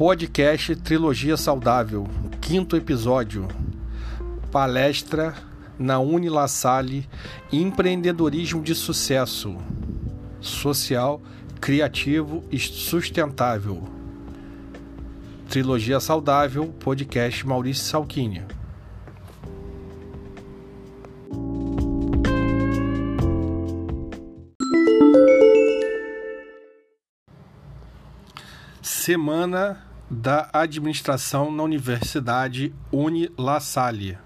Podcast Trilogia Saudável, quinto episódio. Palestra na Unila Salle Empreendedorismo de Sucesso Social, Criativo e Sustentável. Trilogia Saudável, podcast Maurício Salquini. Semana da Administração na Universidade Uni La Salle.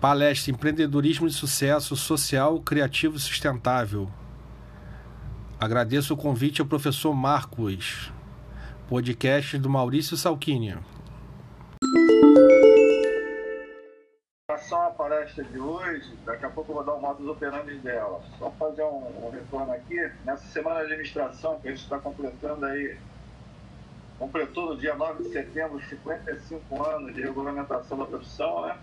Palestra Empreendedorismo de Sucesso Social, Criativo e Sustentável. Agradeço o convite ao professor Marcos, podcast do Maurício Salquini. relação à palestra de hoje, daqui a pouco eu vou dar um modus operandi dela. Só fazer um, um retorno aqui. Nessa semana de administração, que a gente está completando aí, completou no dia 9 de setembro 55 anos de regulamentação da profissão, né?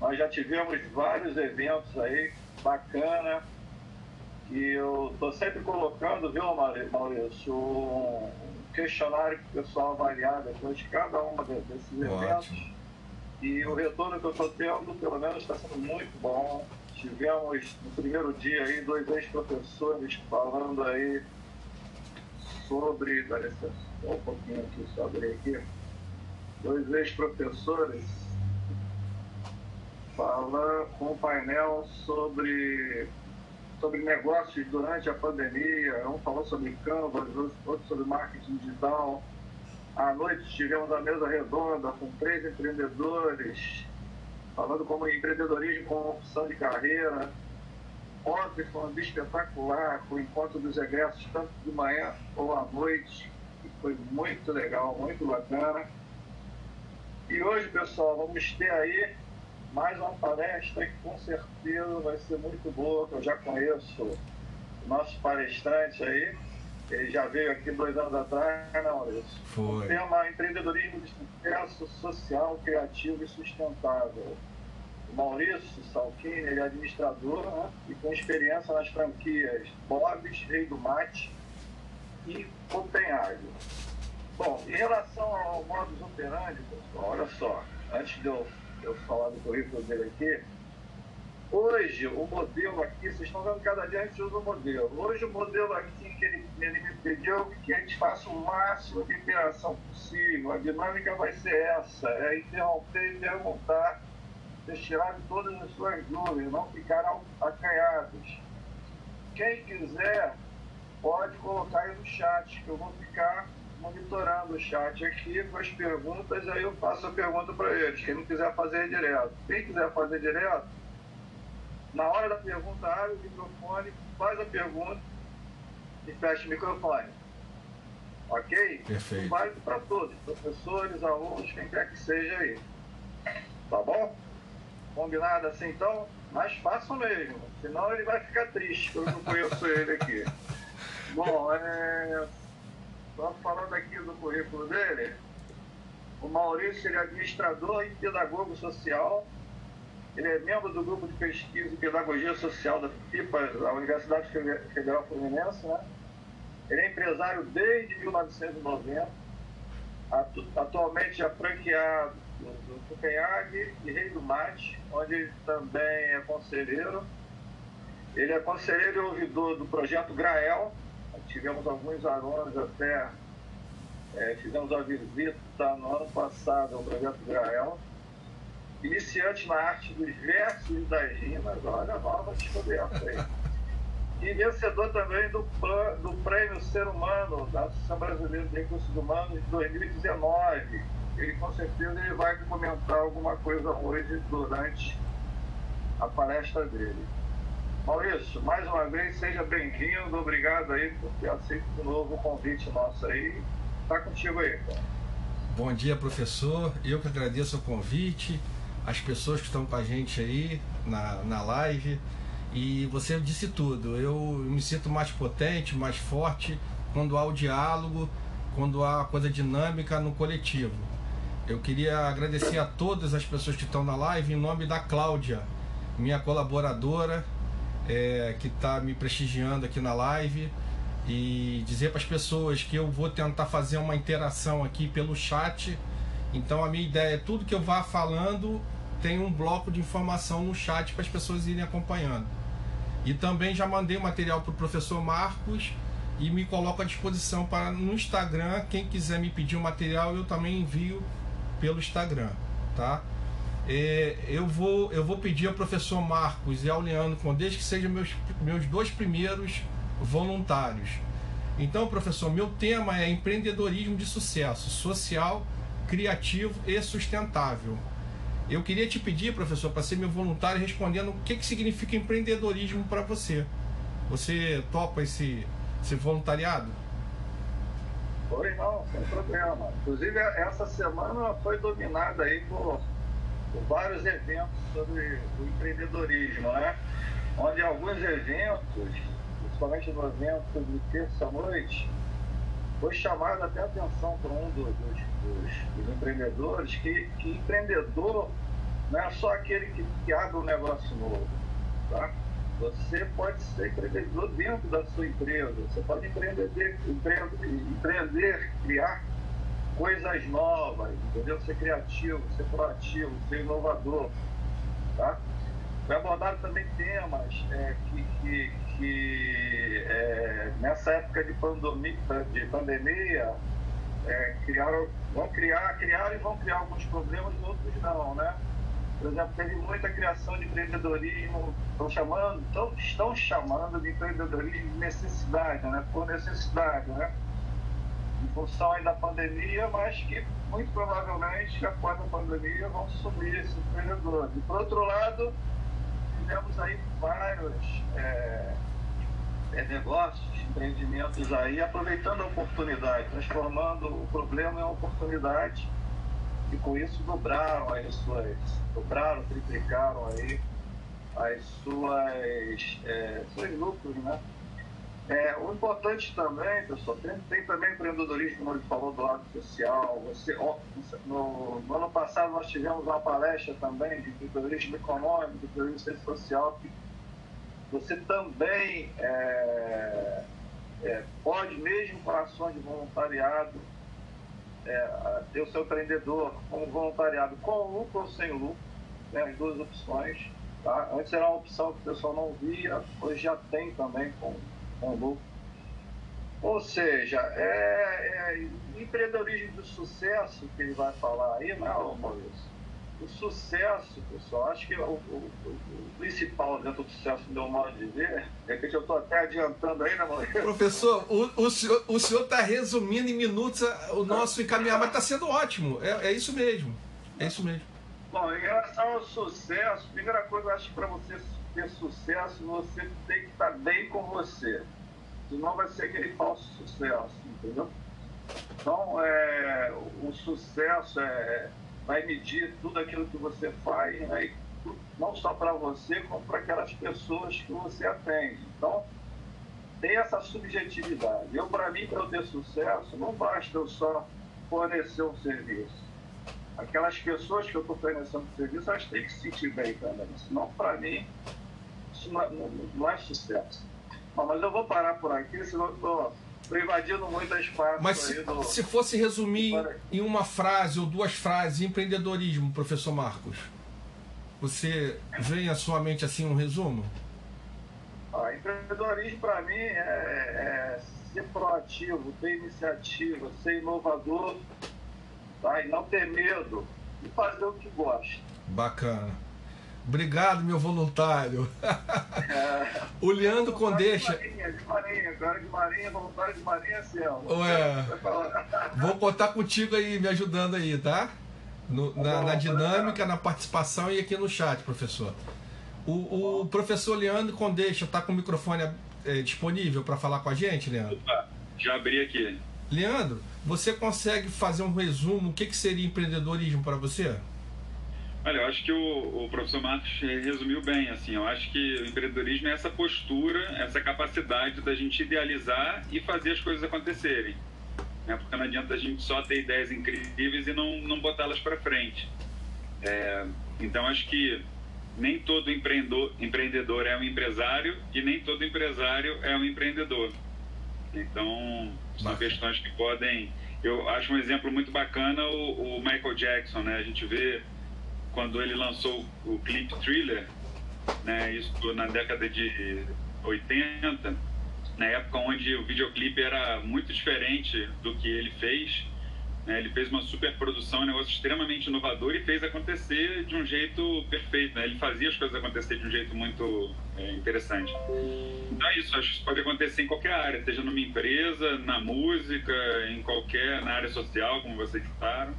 Nós já tivemos vários eventos aí, bacana, e eu estou sempre colocando, viu, Maurício, um questionário para o pessoal avaliar depois de cada uma desses eventos. Ótimo. E o retorno que eu estou tendo, pelo menos, está sendo muito bom. Tivemos no primeiro dia aí dois ex-professores falando aí sobre. Licença, só um pouquinho aqui, só abrir aqui. Dois ex-professores falando com um painel sobre, sobre negócios durante a pandemia. Um falou sobre Canvas, outro sobre marketing digital. À noite tivemos a mesa redonda com três empreendedores, falando como empreendedorismo como opção de carreira. Ontem foi um dia espetacular, com o encontro dos egressos, tanto de manhã ou à noite, que foi muito legal, muito bacana. E hoje, pessoal, vamos ter aí mais uma palestra que com certeza vai ser muito boa, que eu já conheço o nosso palestrante aí. Ele já veio aqui dois anos atrás, não, Maurício? Foi. O tema empreendedorismo de sucesso social, criativo e sustentável. Maurício Salquini, ele é administrador né, e com experiência nas franquias Bob's, Rei do Mate e Copenhague. Bom, em relação ao modus operandi, pessoal, olha só, antes de eu, de eu falar do currículo dele aqui, Hoje, o modelo aqui, vocês estão vendo cada dia a gente usa o modelo. Hoje, o modelo aqui que ele, ele me pediu que a gente faça o máximo de interação possível. A dinâmica vai ser essa: é interromper e perguntar, vocês tirarem todas as suas dúvidas, não ficarem acanhados. Quem quiser, pode colocar aí no chat, que eu vou ficar monitorando o chat aqui com as perguntas, aí eu faço a pergunta para eles. Quem não quiser fazer direto. Quem quiser fazer direto, na hora da pergunta, abre o microfone, faz a pergunta e fecha o microfone. Ok? Perfeito. Vale para todos, professores, alunos, quem quer que seja aí. Tá bom? Combinado assim então? Mas façam mesmo, senão ele vai ficar triste, que eu não conheço ele aqui. Bom, é... só falando aqui do currículo dele, o Maurício ele é administrador e pedagogo social ele é membro do grupo de pesquisa e pedagogia social da FIPA, da Universidade Federal Fluminense. Né? Ele é empresário desde 1990. Atu atualmente é franqueado do Copenhague e Rei do Mate, onde também é conselheiro. Ele é conselheiro e ouvidor do projeto Grael. Tivemos alguns alunos até, é, fizemos a visita no ano passado ao projeto Grael iniciante na arte dos versos e das rimas, olha, nova descoberta aí. E vencedor também do, do Prêmio Ser Humano da Associação Brasileira de Recursos Humanos de 2019. Ele com certeza ele vai comentar alguma coisa hoje durante a palestra dele. Maurício, mais uma vez, seja bem-vindo, obrigado aí por ter aceito de novo o convite nosso aí. Está contigo aí, cara. Bom dia, professor. Eu que agradeço o convite as pessoas que estão com a gente aí na, na live. E você disse tudo. Eu me sinto mais potente, mais forte quando há o diálogo, quando há a coisa dinâmica no coletivo. Eu queria agradecer a todas as pessoas que estão na live em nome da Cláudia, minha colaboradora, é, que está me prestigiando aqui na live. e dizer para as pessoas que eu vou tentar fazer uma interação aqui pelo chat. Então a minha ideia é tudo que eu vá falando tem um bloco de informação no chat para as pessoas irem acompanhando. E também já mandei material para o professor Marcos e me coloco à disposição para no Instagram, quem quiser me pedir o material, eu também envio pelo Instagram, tá? É, eu, vou, eu vou pedir ao professor Marcos e ao Leandro Condes que sejam meus, meus dois primeiros voluntários. Então, professor, meu tema é empreendedorismo de sucesso, social, criativo e sustentável. Eu queria te pedir, professor, para ser meu voluntário respondendo o que, que significa empreendedorismo para você. Você topa esse, esse voluntariado? Oi, não, sem problema. Inclusive, essa semana foi dominada aí por, por vários eventos sobre o empreendedorismo, né? Onde alguns eventos, principalmente no evento de terça-noite, foi chamada até a atenção para um dos, dos, dos, empreendedores que, que empreendedor não é só aquele que, que abre um negócio novo, tá? Você pode ser empreendedor dentro da sua empresa, você pode empreender, empreender, criar coisas novas, entendeu? Ser criativo, ser proativo, ser inovador, tá? Foi abordado também temas é, que, que, que é, nessa época de pandemia, de pandemia é, criaram, vão criar, criaram e vão criar alguns problemas, outros não, né? Por exemplo, teve muita criação de empreendedorismo, estão chamando, estão, estão chamando de empreendedorismo de necessidade, né? Por necessidade, né? Em função aí da pandemia, mas que muito provavelmente após a pandemia vão sumir esses empreendedores. E por outro lado, tivemos aí vários é, é, negócios, empreendimentos aí, aproveitando a oportunidade, transformando o problema em uma oportunidade e com isso dobraram aí suas, dobraram, triplicaram aí as suas, é, seus lucros, né? É, o importante também, pessoal, tem, tem também empreendedorismo, como ele falou, do lado social. Você, no, no, ano passado nós tivemos uma palestra também de empreendedorismo econômico, de empreendedorismo social, que você também é, é, pode, mesmo com ações de voluntariado, é, ter o seu empreendedor como voluntariado com lucro ou sem lucro, né, as duas opções. Tá? Antes era uma opção que o pessoal não via, hoje já tem também com, com lucro. Ou seja, é, é empreendedorismo de sucesso que ele vai falar aí, não, Maurício? O sucesso, pessoal, acho que o, o, o principal dentro do sucesso, do meu modo de ver, é que eu estou até adiantando aí, né, Maurício? Professor, o, o senhor o está resumindo em minutos o nosso encaminhamento, mas está sendo ótimo. É, é isso mesmo. É isso mesmo. Bom, em relação ao sucesso, primeira coisa, eu acho que para você ter sucesso, você tem que estar bem com você. Senão vai ser aquele falso sucesso, entendeu? Então, é, o sucesso é vai medir tudo aquilo que você faz, né? não só para você, como para aquelas pessoas que você atende. Então, tem essa subjetividade. Eu, para mim, para eu ter sucesso, não basta eu só fornecer um serviço. Aquelas pessoas que eu estou fornecendo serviço, elas têm que se sentir bem também. Senão, para mim, isso não, não, não é sucesso. Mas eu vou parar por aqui, senão eu estou Invadindo muito espaço. Mas se, do... se fosse resumir em uma frase ou duas frases, empreendedorismo, professor Marcos, você vem à sua mente assim um resumo? Ah, empreendedorismo para mim é, é, ser proativo, ter iniciativa, ser inovador tá? e não ter medo e fazer o que gosta. Bacana. Obrigado, meu voluntário. É. o Leandro Condeixa. De marinha, de marinha, de marinha, voluntário de marinha, céu. Ué, vou contar contigo aí, me ajudando aí, tá? No, tá na, na, dinâmica, na participação e aqui no chat, professor. O, o professor Leandro Condeixa está com o microfone é, disponível para falar com a gente, Leandro? Opa, já abri aqui. Leandro, você consegue fazer um resumo? O que, que seria empreendedorismo para você? Olha, eu acho que o, o, professor Marcos resumiu bem, assim, eu acho que o empreendedorismo é essa postura, essa capacidade da gente idealizar e fazer as coisas acontecerem. Né? Porque não adianta a gente só ter ideias incríveis e não, não botá-las para frente. É, então, acho que nem todo empreendedor, empreendedor é um empresário e nem todo empresário é um empreendedor. Então, são questões que podem. Eu acho um exemplo muito bacana o, o, Michael Jackson, né? A gente vê quando ele lançou o clipe Thriller, né? Isso na década de 80, na época onde o videoclipe era muito diferente do que ele fez né? Ele fez uma super produção, um negócio extremamente inovador e fez acontecer de um jeito perfeito. Né? Ele fazia as coisas acontecer de um jeito muito é, interessante. Então é isso, acho que isso pode acontecer em qualquer área, seja numa empresa, na música, em qualquer, na área social, como vocês citaram.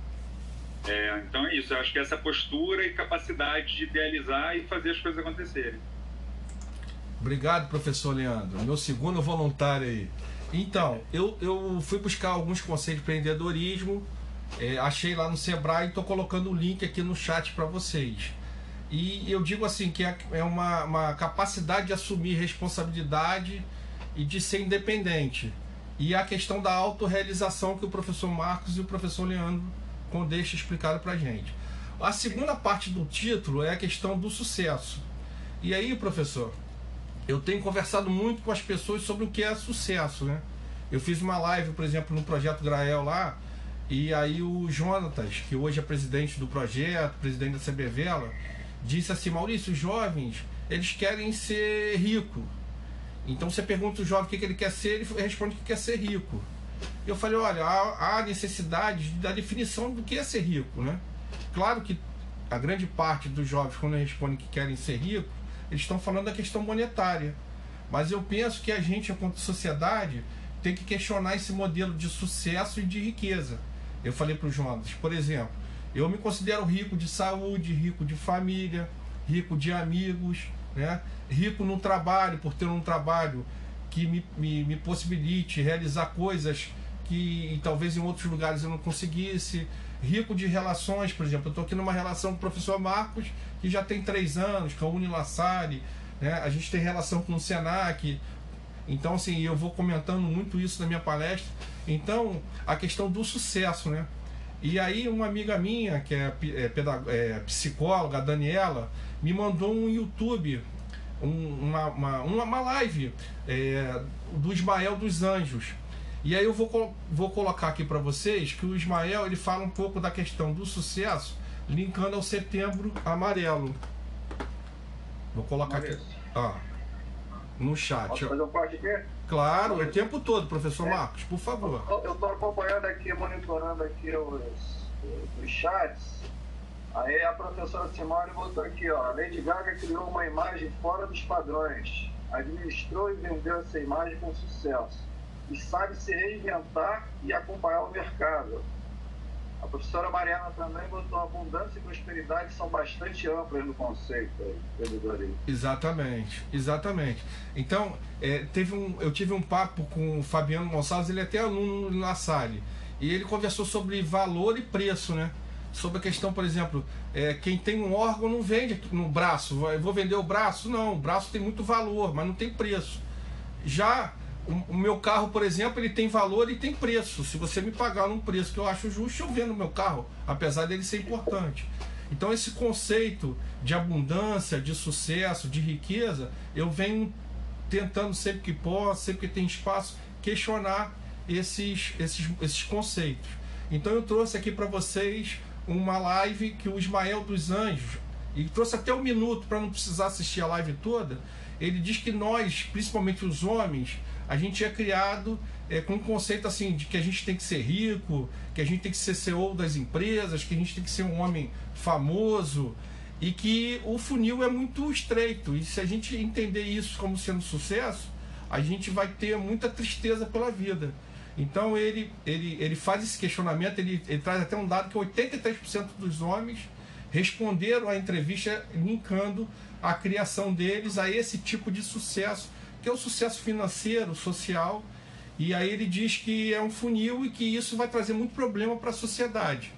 É, então é isso, eu acho que essa postura e capacidade de idealizar e fazer as coisas acontecerem. Obrigado, professor Leandro. Meu segundo voluntário aí. Então, eu, eu fui buscar alguns conceitos de empreendedorismo, é, achei lá no Sebrae e estou colocando o link aqui no chat para vocês. E eu digo assim que é, é uma, uma capacidade de assumir responsabilidade e de ser independente. E a questão da autorrealização que o professor Marcos e o professor Leandro Condeixa explicaram para gente. A segunda parte do título é a questão do sucesso. E aí, professor, eu tenho conversado muito com as pessoas sobre o que é sucesso, né? Eu fiz uma live, por exemplo, no projeto Grael lá, e aí o Jonatas, que hoje é presidente do projeto, presidente da CBVela, disse assim: Maurício, os jovens, eles querem ser rico. Então você pergunta o jovem o que, ele quer ser, ele responde que quer ser rico. Eu falei: olha, há, necessidade da definição do que é ser rico, né? Claro que a grande parte dos jovens, quando respondem que querem ser rico, eles estão falando da questão monetária. Mas eu penso que a gente, enquanto sociedade, tem que questionar esse modelo de sucesso e de riqueza. Eu falei para o Jonas, por exemplo, eu me considero rico de saúde, rico de família, rico de amigos, né? rico no trabalho, por ter um trabalho que me, me, me possibilite realizar coisas que talvez em outros lugares eu não conseguisse. Rico de relações, por exemplo, eu estou aqui numa relação com o professor Marcos, que já tem três anos, com a Unilassari, né? a gente tem relação com o Senac. Então, assim, eu vou comentando muito isso na minha palestra. Então, a questão do sucesso, né? E aí, uma amiga minha, que é, é, é psicóloga, a Daniela, me mandou um YouTube, uma, uma, uma live é, do Ismael dos Anjos. E aí eu vou, vou colocar aqui para vocês que o Ismael ele fala um pouco da questão do sucesso linkando ao setembro amarelo. Vou colocar aqui. Ó, no chat. Posso fazer um corte aqui? Claro, o tempo todo, professor é. Marcos, por favor. Eu estou acompanhando aqui, monitorando aqui os, os chats. Aí a professora Simone botou aqui, ó. A Lady Gaga criou uma imagem fora dos padrões. Administrou e vendeu essa imagem com sucesso. E sabe se reinventar e acompanhar o mercado. A professora Mariana também botou abundância e prosperidade são bastante amplas no conceito empreendedorismo. Exatamente, exatamente. Então, é, teve um, eu tive um papo com o Fabiano Gonçalves, ele é até aluno na Salle, e ele conversou sobre valor e preço, né? Sobre a questão, por exemplo, é, quem tem um órgão não vende no braço. Vou vender o braço? Não, o braço tem muito valor, mas não tem preço. Já o, meu carro, por exemplo, ele tem valor e tem preço. Se você me pagar num preço que eu acho justo, eu vendo meu carro, apesar dele ser importante. Então esse conceito de abundância, de sucesso, de riqueza, eu venho tentando sempre que posso, sempre que tem espaço, questionar esses, esses, esses conceitos. Então eu trouxe aqui para vocês uma live que o Ismael dos Anjos, e trouxe até um minuto para não precisar assistir a live toda, ele diz que nós, principalmente os homens, a gente é criado é, com um conceito assim de que a gente tem que ser rico, que a gente tem que ser CEO das empresas, que a gente tem que ser um homem famoso e que o funil é muito estreito. E se a gente entender isso como sendo sucesso, a gente vai ter muita tristeza pela vida. Então ele, ele, ele faz esse questionamento, ele, ele traz até um dado que 83% dos homens responderam à entrevista linkando a criação deles a esse tipo de sucesso que é o sucesso financeiro, social. E aí ele diz que é um funil e que isso vai trazer muito problema para a sociedade,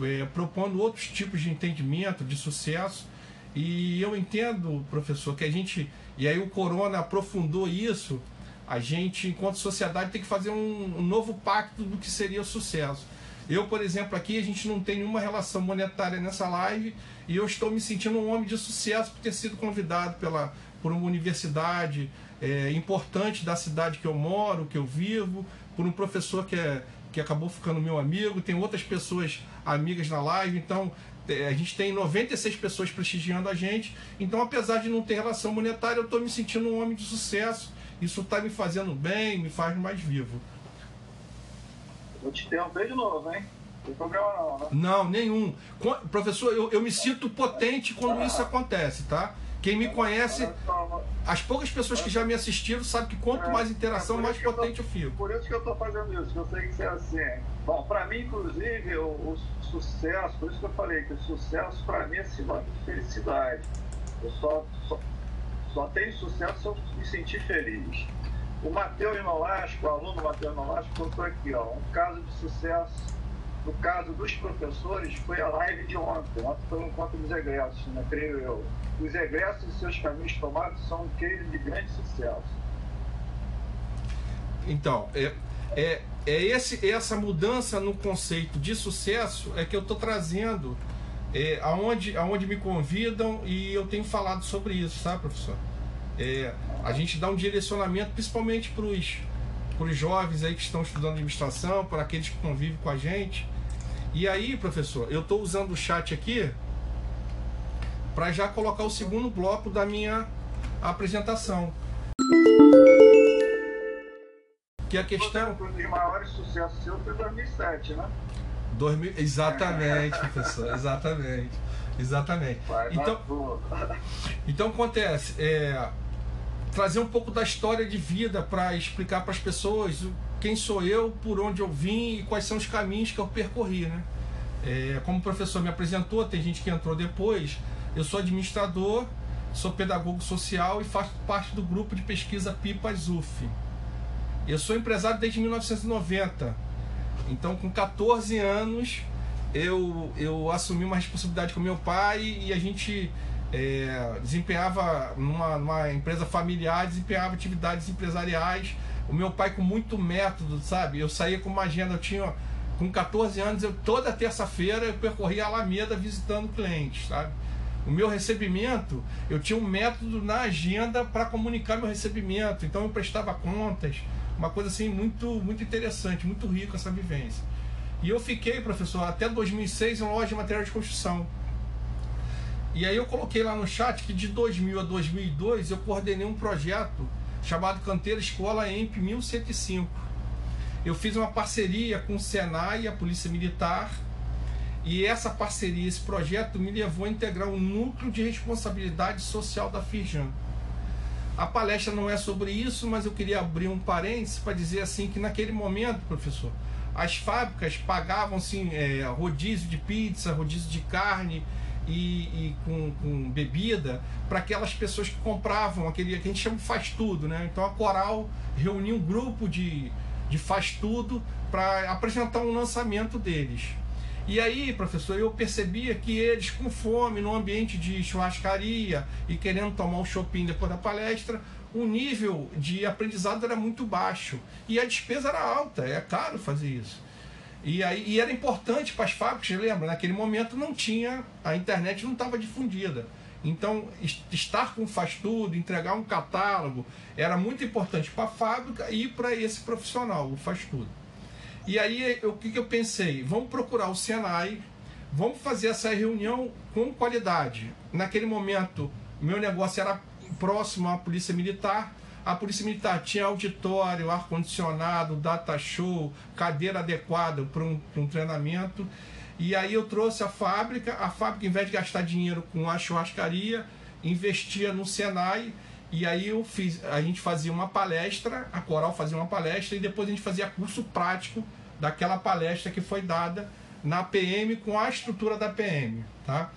é, propondo outros tipos de entendimento, de sucesso. E eu entendo, professor, que a gente, e aí o Corona aprofundou isso, a gente, enquanto sociedade, tem que fazer um, um novo pacto do que seria o sucesso. Eu, por exemplo, aqui a gente não tem nenhuma relação monetária nessa live e eu estou me sentindo um homem de sucesso por ter sido convidado pela por uma universidade é, importante da cidade que eu moro, que eu vivo, por um professor que, é, que acabou ficando meu amigo, tem outras pessoas amigas na live, então é, a gente tem 96 pessoas prestigiando a gente, então apesar de não ter relação monetária, eu estou me sentindo um homem de sucesso, isso está me fazendo bem, me faz mais vivo. Vou te interromper de novo, hein? Não tem problema não, né? Não, nenhum. Professor, eu, eu me sinto potente quando isso acontece, tá? Quem me conhece, as poucas pessoas que já me assistiram sabem que quanto mais interação, mais potente eu, tô, fico. Por isso que eu estou fazendo isso, eu sei que isso é assim. Bom, para mim, inclusive, o, o, sucesso, por isso que eu falei que o sucesso para mim é sinônimo de felicidade. Eu só, só, só tenho sucesso se eu me sentir feliz. O Matheus Nolasco, o aluno Matheus Nolasco, contou aqui, ó, um caso de sucesso no caso dos professores, foi a live de ontem. Ontem foi um encontro dos egressos, né, creio eu. Os egressos e seus caminhos tomados são um case de grande sucesso. Então, é, é, é esse, essa mudança no conceito de sucesso é que eu estou trazendo é, aonde, aonde me convidam e eu tenho falado sobre isso, sabe, professor? É, a gente dá um direcionamento principalmente para os jovens aí que estão estudando administração, para aqueles que convivem com a gente. E aí, professor, eu estou usando o chat aqui para já colocar o segundo bloco da minha apresentação. Que é a questão. Um dos maiores sucessos seu foi 2007, né? 2000... Exatamente, professor, exatamente. Exatamente. Então, então acontece, é, trazer um pouco da história de vida para explicar para as pessoas quem sou eu, por onde eu vim e quais são os caminhos que eu percorri, né? É, como o professor me apresentou, tem gente que entrou depois. Eu sou administrador, sou pedagogo social e faço parte do grupo de pesquisa PIPAS UF. Eu sou empresário desde 1990. Então, com 14 anos, eu, eu assumi uma responsabilidade com meu pai e a gente é, desempenhava numa, numa empresa familiar, desempenhava atividades empresariais o meu pai com muito método, sabe? Eu saía com uma agenda, eu tinha com 14 anos, eu, toda terça-feira eu percorria a Alameda visitando clientes, sabe? O meu recebimento, eu tinha um método na agenda para comunicar meu recebimento, então eu prestava contas, uma coisa assim muito muito interessante, muito rico essa vivência. E eu fiquei, professor, até 2006 em loja de material de construção. E aí eu coloquei lá no chat que de 2000 a 2002 eu coordenei um projeto chamado Canteira Escola EMP 1105. Eu fiz uma parceria com o Senai e a Polícia Militar, e essa parceria, esse projeto me levou a integrar o núcleo de responsabilidade social da Firjan. A palestra não é sobre isso, mas eu queria abrir um parênteses para dizer assim que naquele momento, professor, as fábricas pagavam assim, é, rodízio de pizza, rodízio de carne, e, e com, com, bebida para aquelas pessoas que compravam aquele que a gente chama de faz tudo, né? Então a Coral reuniu um grupo de, de faz tudo para apresentar um lançamento deles. E aí, professor, eu percebia que eles com fome, no ambiente de churrascaria e querendo tomar um shopping depois da palestra, o nível de aprendizado era muito baixo e a despesa era alta, é caro fazer isso. E, aí, e era importante para as fábricas, lembra? Naquele momento não tinha, a internet não estava difundida. Então, estar com faz tudo, entregar um catálogo, era muito importante para a fábrica e para esse profissional, o faz tudo. E aí, o que, que eu pensei? Vamos procurar o Senai, vamos fazer essa reunião com qualidade. Naquele momento, meu negócio era próximo à Polícia Militar, a Polícia Militar tinha auditório, ar-condicionado, data show, cadeira adequada para um, um treinamento. E aí eu trouxe a fábrica, a fábrica, em vez de gastar dinheiro com a churrascaria, investia no Senai. E aí eu fiz, a gente fazia uma palestra, a Coral fazia uma palestra e depois a gente fazia curso prático daquela palestra que foi dada na PM com a estrutura da PM, tá?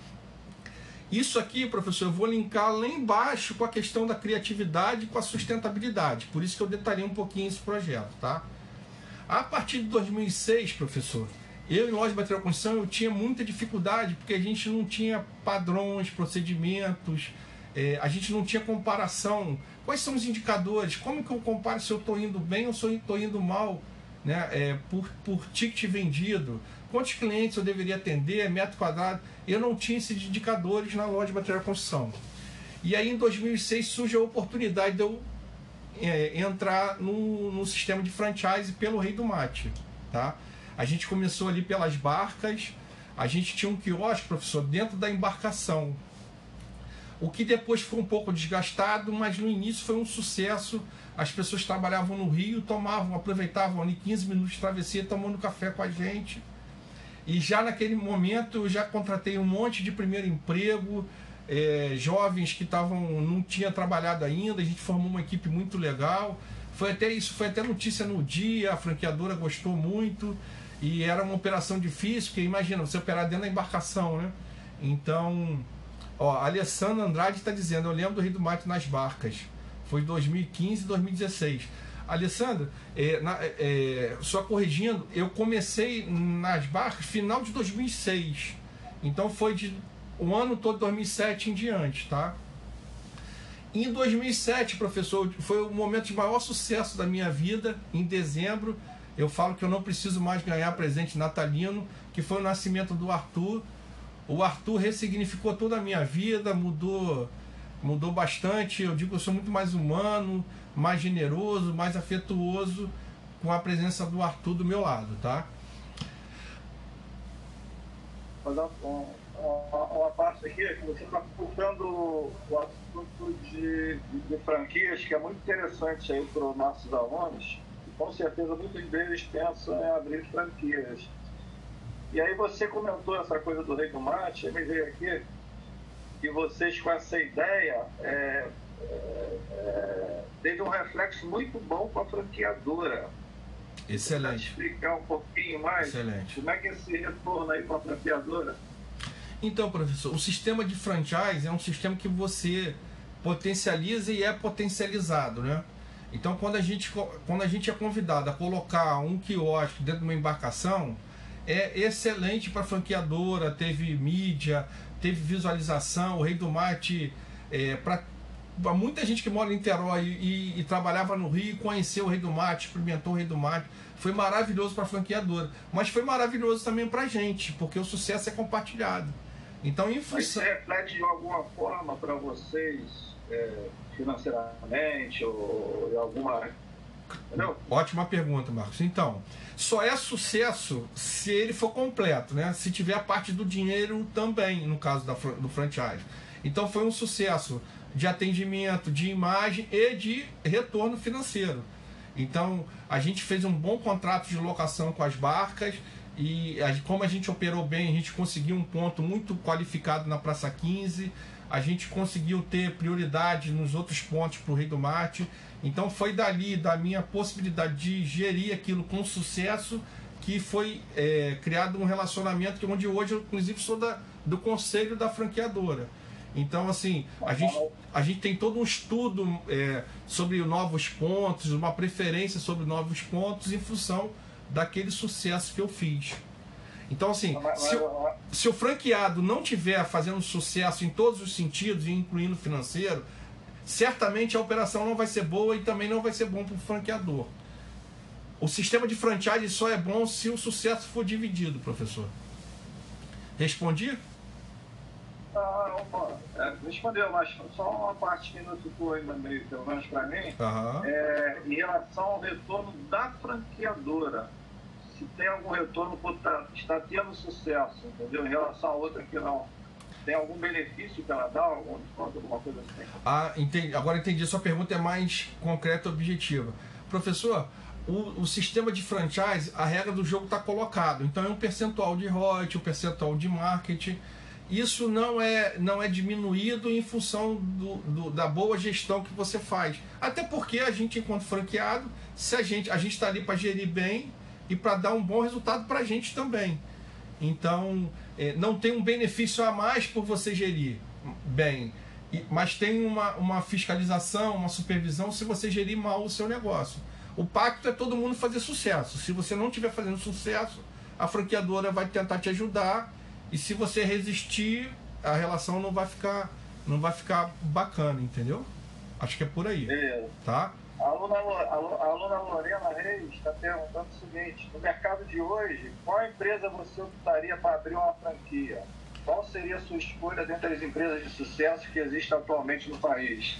Isso aqui, professor, eu vou linkar lá embaixo com a questão da criatividade e com a sustentabilidade. Por isso que eu detalhei um pouquinho esse projeto, tá? A partir de 2006, professor, eu em loja de material construção eu tinha muita dificuldade porque a gente não tinha padrões, procedimentos, é, a gente não tinha comparação. Quais são os indicadores? Como que eu comparo se eu estou indo bem ou se eu estou indo mal? Né? É, por, por ticket vendido, quantos clientes eu deveria atender, metro quadrado. Eu não tinha esses indicadores na loja de material de construção. E aí em 2006 surge a oportunidade de eu é, entrar no, no sistema de franchise pelo Rei do Mate. Tá? A gente começou ali pelas barcas, a gente tinha um quiosque, professor, dentro da embarcação. O que depois foi um pouco desgastado, mas no início foi um sucesso. As pessoas trabalhavam no Rio, tomavam, aproveitavam ali 15 minutos de travessia, tomando café com a gente. E já naquele momento eu já contratei um monte de primeiro emprego, é, jovens que estavam não tinha trabalhado ainda, a gente formou uma equipe muito legal. Foi até isso, foi até notícia no dia, a franqueadora gostou muito e era uma operação difícil, porque imagina, você operar dentro da embarcação, né? Então, ó, a Alessandra Andrade está dizendo, eu lembro do Rio do Mate nas barcas. Foi 2015 e 2016. Alessandra, é, na, é, só corrigindo, eu comecei nas barcas final de 2006. Então foi de o ano todo 2007 em diante, tá? Em 2007, professor, foi o momento de maior sucesso da minha vida. Em dezembro, eu falo que eu não preciso mais ganhar presente natalino, que foi o nascimento do Arthur. O Arthur ressignificou toda a minha vida, mudou, mudou bastante. Eu digo que eu sou muito mais humano, mais generoso, mais afetuoso com a presença do Arthur do meu lado, tá? Mas uma, uma parte aqui você está puxando o assunto de, de, franquias, que é muito interessante aí para os nossos alunos. Com certeza muitos deles pensam em abrir franquias. E aí você comentou essa coisa do Rei do Mate, me veio aqui que vocês com essa ideia é, é, é, teve um reflexo muito bom com a franqueadora. Excelente. explicar um pouquinho mais Excelente. como é que é esse retorno aí com a franqueadora? Então, professor, o sistema de franchise é um sistema que você potencializa e é potencializado, né? Então, quando a gente, quando a gente é convidado a colocar um quiosque dentro de uma embarcação, é excelente para a franqueadora, teve mídia, teve visualização, o Rei do Mate, é, para muita gente que mora em Niterói e, e, trabalhava no Rio, conheceu o Rei do Mate, experimentou o Rei do Mate, foi maravilhoso para a franqueadora, mas foi maravilhoso também para a gente, porque o sucesso é compartilhado. Então, em função... Isso reflete de alguma forma para vocês é, financeiramente ou de alguma. Entendeu? Ótima pergunta, Marcos. Então, só é sucesso se ele for completo, né? Se tiver a parte do dinheiro também, no caso da, do franchise. Então, foi um sucesso de atendimento, de imagem e de retorno financeiro. Então, a gente fez um bom contrato de locação com as barcas e como a gente operou bem, a gente conseguiu um ponto muito qualificado na Praça 15, a gente conseguiu ter prioridade nos outros pontos para o Rei do Mate. Então foi dali, da minha possibilidade de gerir aquilo com sucesso, que foi é, criado um relacionamento que onde hoje eu inclusive sou da, do conselho da franqueadora. Então, assim, a gente, a gente tem todo um estudo é, sobre novos pontos, uma preferência sobre novos pontos em função daquele sucesso que eu fiz. Então, assim, se, se o franqueado não tiver fazendo sucesso em todos os sentidos, incluindo financeiro, certamente a operação não vai ser boa e também não vai ser bom para o franqueador. O sistema de franchise só é bom se o sucesso for dividido, professor. Respondi? Ah, é, respondeu, mas só uma parte que não ficou ainda meio, pelo menos para mim, uhum. é, em relação ao retorno da franqueadora. Se tem algum retorno, tá, está tendo sucesso, entendeu? Em relação a outra que não. Tem algum benefício que ela dá, algum desconto, alguma coisa assim? Ah, entendi. Agora entendi. Sua pergunta é mais concreta e objetiva. Professor, o, o, sistema de franchise, a regra do jogo está colocado. Então é um percentual de royalties, um percentual de marketing isso não é, não é diminuído em função do, do, da boa gestão que você faz. Até porque a gente, enquanto franqueado, se a gente a está ali para gerir bem e para dar um bom resultado para a gente também. Então, é, não tem um benefício a mais por você gerir bem, mas tem uma, uma fiscalização, uma supervisão se você gerir mal o seu negócio. O pacto é todo mundo fazer sucesso. Se você não estiver fazendo sucesso, a franqueadora vai tentar te ajudar e se você resistir, a relação não vai ficar, não vai ficar bacana, entendeu? Acho que é por aí. Beleza. Tá? A aluna, a aluna Lorena Reis está perguntando o seguinte: no mercado de hoje, qual empresa você optaria para abrir uma franquia? qual seria a sua escolha dentre as empresas de sucesso que existem atualmente no país?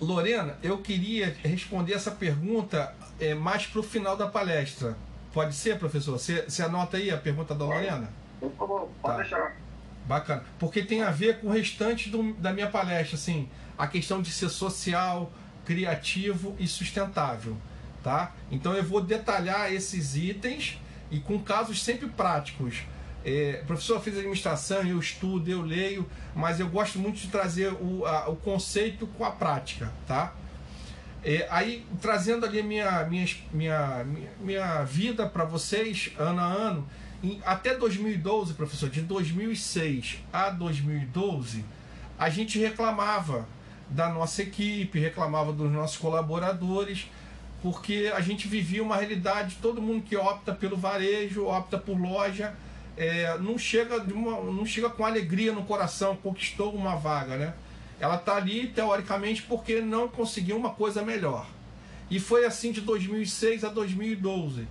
Lorena, eu queria responder essa pergunta é, mais para o final da palestra. Pode ser, professor? Você, você anota aí a pergunta da Lorena? Por favor, pode tá. deixar. Bacana. Porque tem a ver com o restante do, da minha palestra, assim, a questão de ser social, criativo e sustentável, tá? Então eu vou detalhar esses itens e com casos sempre práticos. É, professor, eu fiz administração, eu estudo, eu leio, mas eu gosto muito de trazer o, a, o conceito com a prática, tá? É, aí, trazendo ali a minha, minha, minha, minha vida para vocês, ano a ano, em, até 2012, professor, de 2006 a 2012, a gente reclamava da nossa equipe, reclamava dos nossos colaboradores, porque a gente vivia uma realidade, todo mundo que opta pelo varejo, opta por loja, é, não, chega uma, não chega com alegria no coração, conquistou uma vaga, né? Ela está ali, teoricamente, porque não conseguiu uma coisa melhor. E foi assim de 2006 a 2012.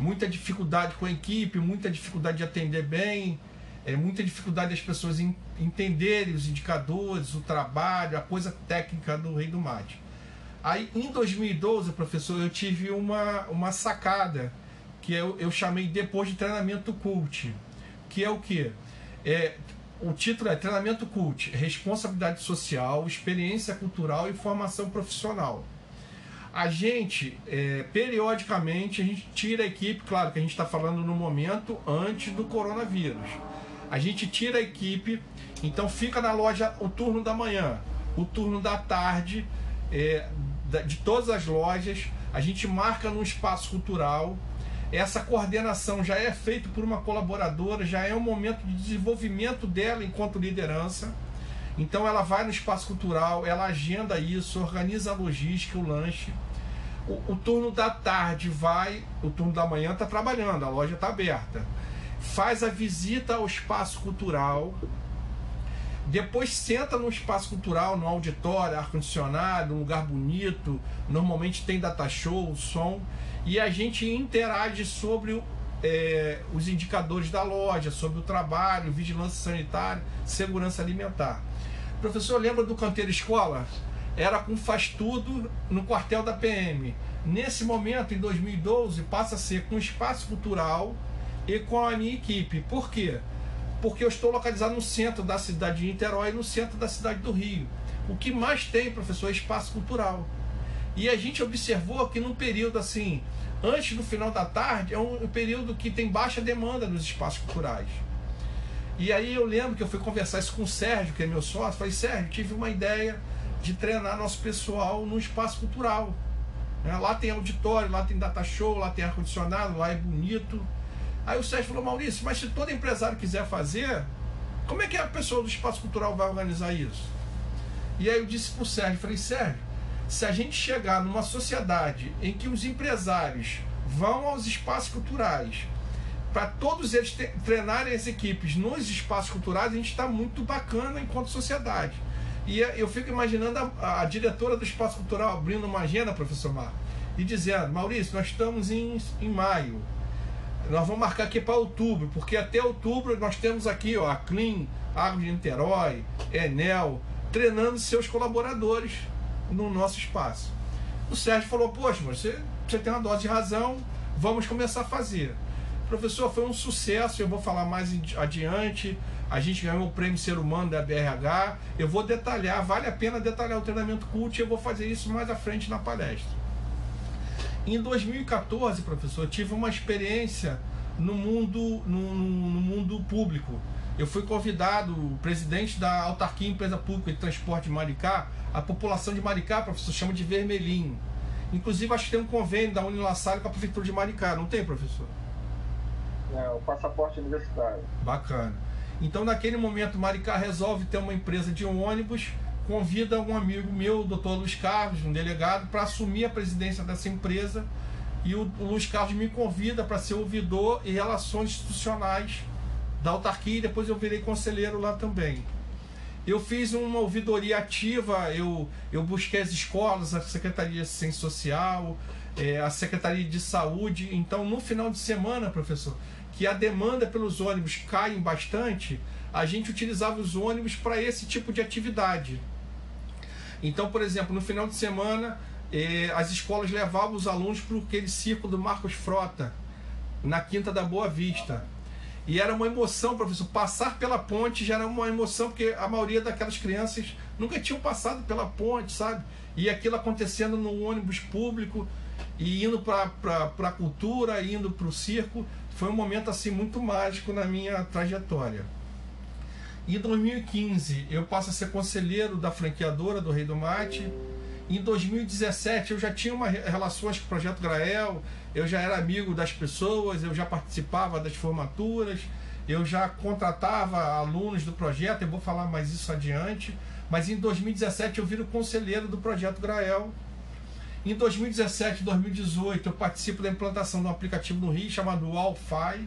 Muita dificuldade com a equipe, muita dificuldade de atender bem, é, muita dificuldade das pessoas em, entenderem os indicadores, o trabalho, a coisa técnica do Rei do Mate. Aí, em 2012, professor, eu tive uma, uma sacada que eu, eu chamei depois de treinamento cult, que é o que? É, o título é Treinamento Cult, Responsabilidade Social, Experiência Cultural e Formação Profissional. A gente, é, periodicamente, a gente tira a equipe, claro que a gente está falando no momento antes do coronavírus. A gente tira a equipe, então fica na loja o turno da manhã, o turno da tarde, é, de todas as lojas, a gente marca num espaço cultural, essa coordenação já é feita por uma colaboradora, já é um momento de desenvolvimento dela enquanto liderança. Então ela vai no espaço cultural, ela agenda isso, organiza a logística, o lanche. O, o turno da tarde vai, o turno da manhã está trabalhando, a loja está aberta. Faz a visita ao espaço cultural, depois senta no espaço cultural, no auditório, ar-condicionado, um lugar bonito. Normalmente tem data show, som e a gente interage sobre é, os indicadores da loja, sobre o trabalho, vigilância sanitária, segurança alimentar. Professor, lembra do canteiro escola? Era com faz tudo no quartel da PM. Nesse momento, em 2012, passa a ser com espaço cultural e com a minha equipe. Por quê? Porque eu estou localizado no centro da cidade de Niterói no centro da cidade do Rio. O que mais tem, professor, é espaço cultural. E a gente observou que num período assim, antes do final da tarde, é um período que tem baixa demanda nos espaços culturais. E aí eu lembro que eu fui conversar isso com o Sérgio, que é meu sócio, falei, Sérgio, tive uma ideia de treinar nosso pessoal no espaço cultural. É, lá tem auditório, lá tem data show, lá tem ar-condicionado, lá é bonito. Aí o Sérgio falou, Maurício, mas se todo empresário quiser fazer, como é que a pessoa do espaço cultural vai organizar isso? E aí eu disse pro Sérgio, falei, Sérgio, se a gente chegar numa sociedade em que os empresários vão aos espaços culturais para todos eles treinarem as equipes nos espaços culturais, a gente está muito bacana enquanto sociedade. E eu fico imaginando a, a, diretora do espaço cultural abrindo uma agenda, professor Mar, e dizendo: Maurício, nós estamos em, em maio, nós vamos marcar aqui para outubro, porque até outubro nós temos aqui ó, a Clean, Água de Niterói, Enel, treinando seus colaboradores no nosso espaço. O Sérgio falou: Poxa, você, você tem uma dose de razão, vamos começar a fazer. Professor, foi um sucesso, eu vou falar mais adiante. A gente ganhou o prêmio Ser Humano da BRH. Eu vou detalhar, vale a pena detalhar o treinamento cult eu vou fazer isso mais à frente na palestra. Em 2014, professor, tive uma experiência no mundo, no, no mundo público. Eu fui convidado, o presidente da autarquia empresa pública de transporte de Maricá, a população de Maricá, professor, chama de vermelhinho. Inclusive, acho que tem um convênio da Unilassalle com a prefeitura de Maricá, não tem, professor? É, o passaporte universitário. Bacana. Então, naquele momento, Maricá resolve ter uma empresa de ônibus, convida um amigo meu, o doutor Luiz Carlos, um delegado, para assumir a presidência dessa empresa. E o, o Luiz Carlos me convida para ser ouvidor em relações institucionais da autarquia e depois eu virei conselheiro lá também. Eu fiz uma ouvidoria ativa, eu, eu busquei as escolas, a Secretaria de Ciência Social, é, a Secretaria de Saúde. Então, no final de semana, professor, que a demanda pelos ônibus cai bastante, a gente utilizava os ônibus para esse tipo de atividade. Então, por exemplo, no final de semana, eh, as escolas levavam os alunos para aquele circo do Marcos Frota, na Quinta da Boa Vista. E era uma emoção, professor. Passar pela ponte já era uma emoção, porque a maioria daquelas crianças nunca tinham passado pela ponte, sabe? E aquilo acontecendo no ônibus público, e indo para a cultura, indo para o circo. Foi um momento assim muito mágico na minha trajetória. Em 2015, eu passo a ser conselheiro da franqueadora do Rei do Mate. Em 2017, eu já tinha uma relações com o Projeto Grael, eu já era amigo das pessoas, eu já participava das formaturas, eu já contratava alunos do projeto, eu vou falar mais isso adiante. Mas em 2017 eu viro conselheiro do Projeto Grael. Em 2017 e 2018 eu participo da implantação de um aplicativo no Rio chamado Alfi